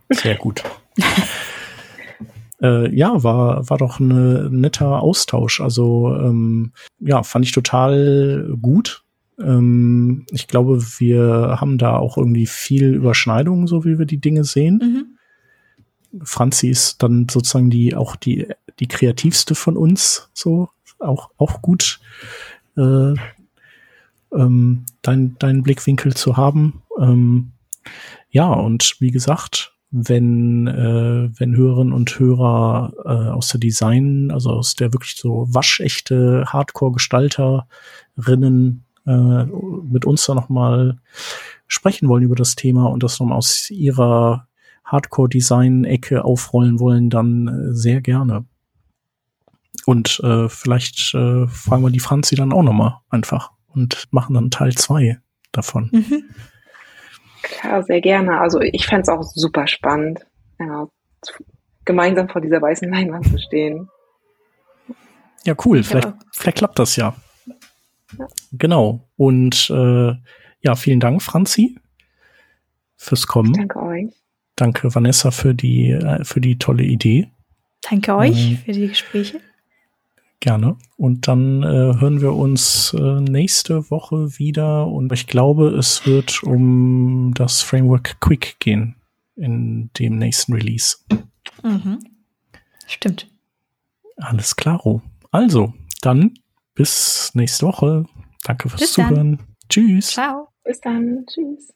Sehr gut. äh, ja, war, war doch ein netter Austausch. Also ähm, ja, fand ich total gut. Ähm, ich glaube, wir haben da auch irgendwie viel Überschneidung, so wie wir die Dinge sehen. Mhm. Franzi ist dann sozusagen die auch die die kreativste von uns, so auch auch gut äh, ähm, dein, deinen Blickwinkel zu haben. Ähm, ja, und wie gesagt, wenn, äh, wenn Hörerinnen und Hörer äh, aus der Design, also aus der wirklich so waschechte Hardcore-Gestalterinnen äh, mit uns da nochmal sprechen wollen über das Thema und das nochmal aus ihrer Hardcore-Design-Ecke aufrollen wollen, dann äh, sehr gerne. Und äh, vielleicht äh, fragen wir die Franzi dann auch nochmal einfach und machen dann Teil zwei davon. Mhm. Klar, sehr gerne. Also ich fände es auch super spannend, ja, gemeinsam vor dieser weißen Leinwand zu stehen. Ja, cool. Vielleicht, vielleicht klappt das ja. ja. Genau. Und äh, ja, vielen Dank, Franzi, fürs Kommen. Danke euch. Danke, Vanessa, für die, äh, für die tolle Idee. Danke euch ähm, für die Gespräche. Gerne. Und dann äh, hören wir uns äh, nächste Woche wieder. Und ich glaube, es wird um das Framework Quick gehen in dem nächsten Release. Mhm. Stimmt. Alles klaro. Also, dann bis nächste Woche. Danke fürs bis Zuhören. Dann. Tschüss. Ciao. Bis dann. Tschüss.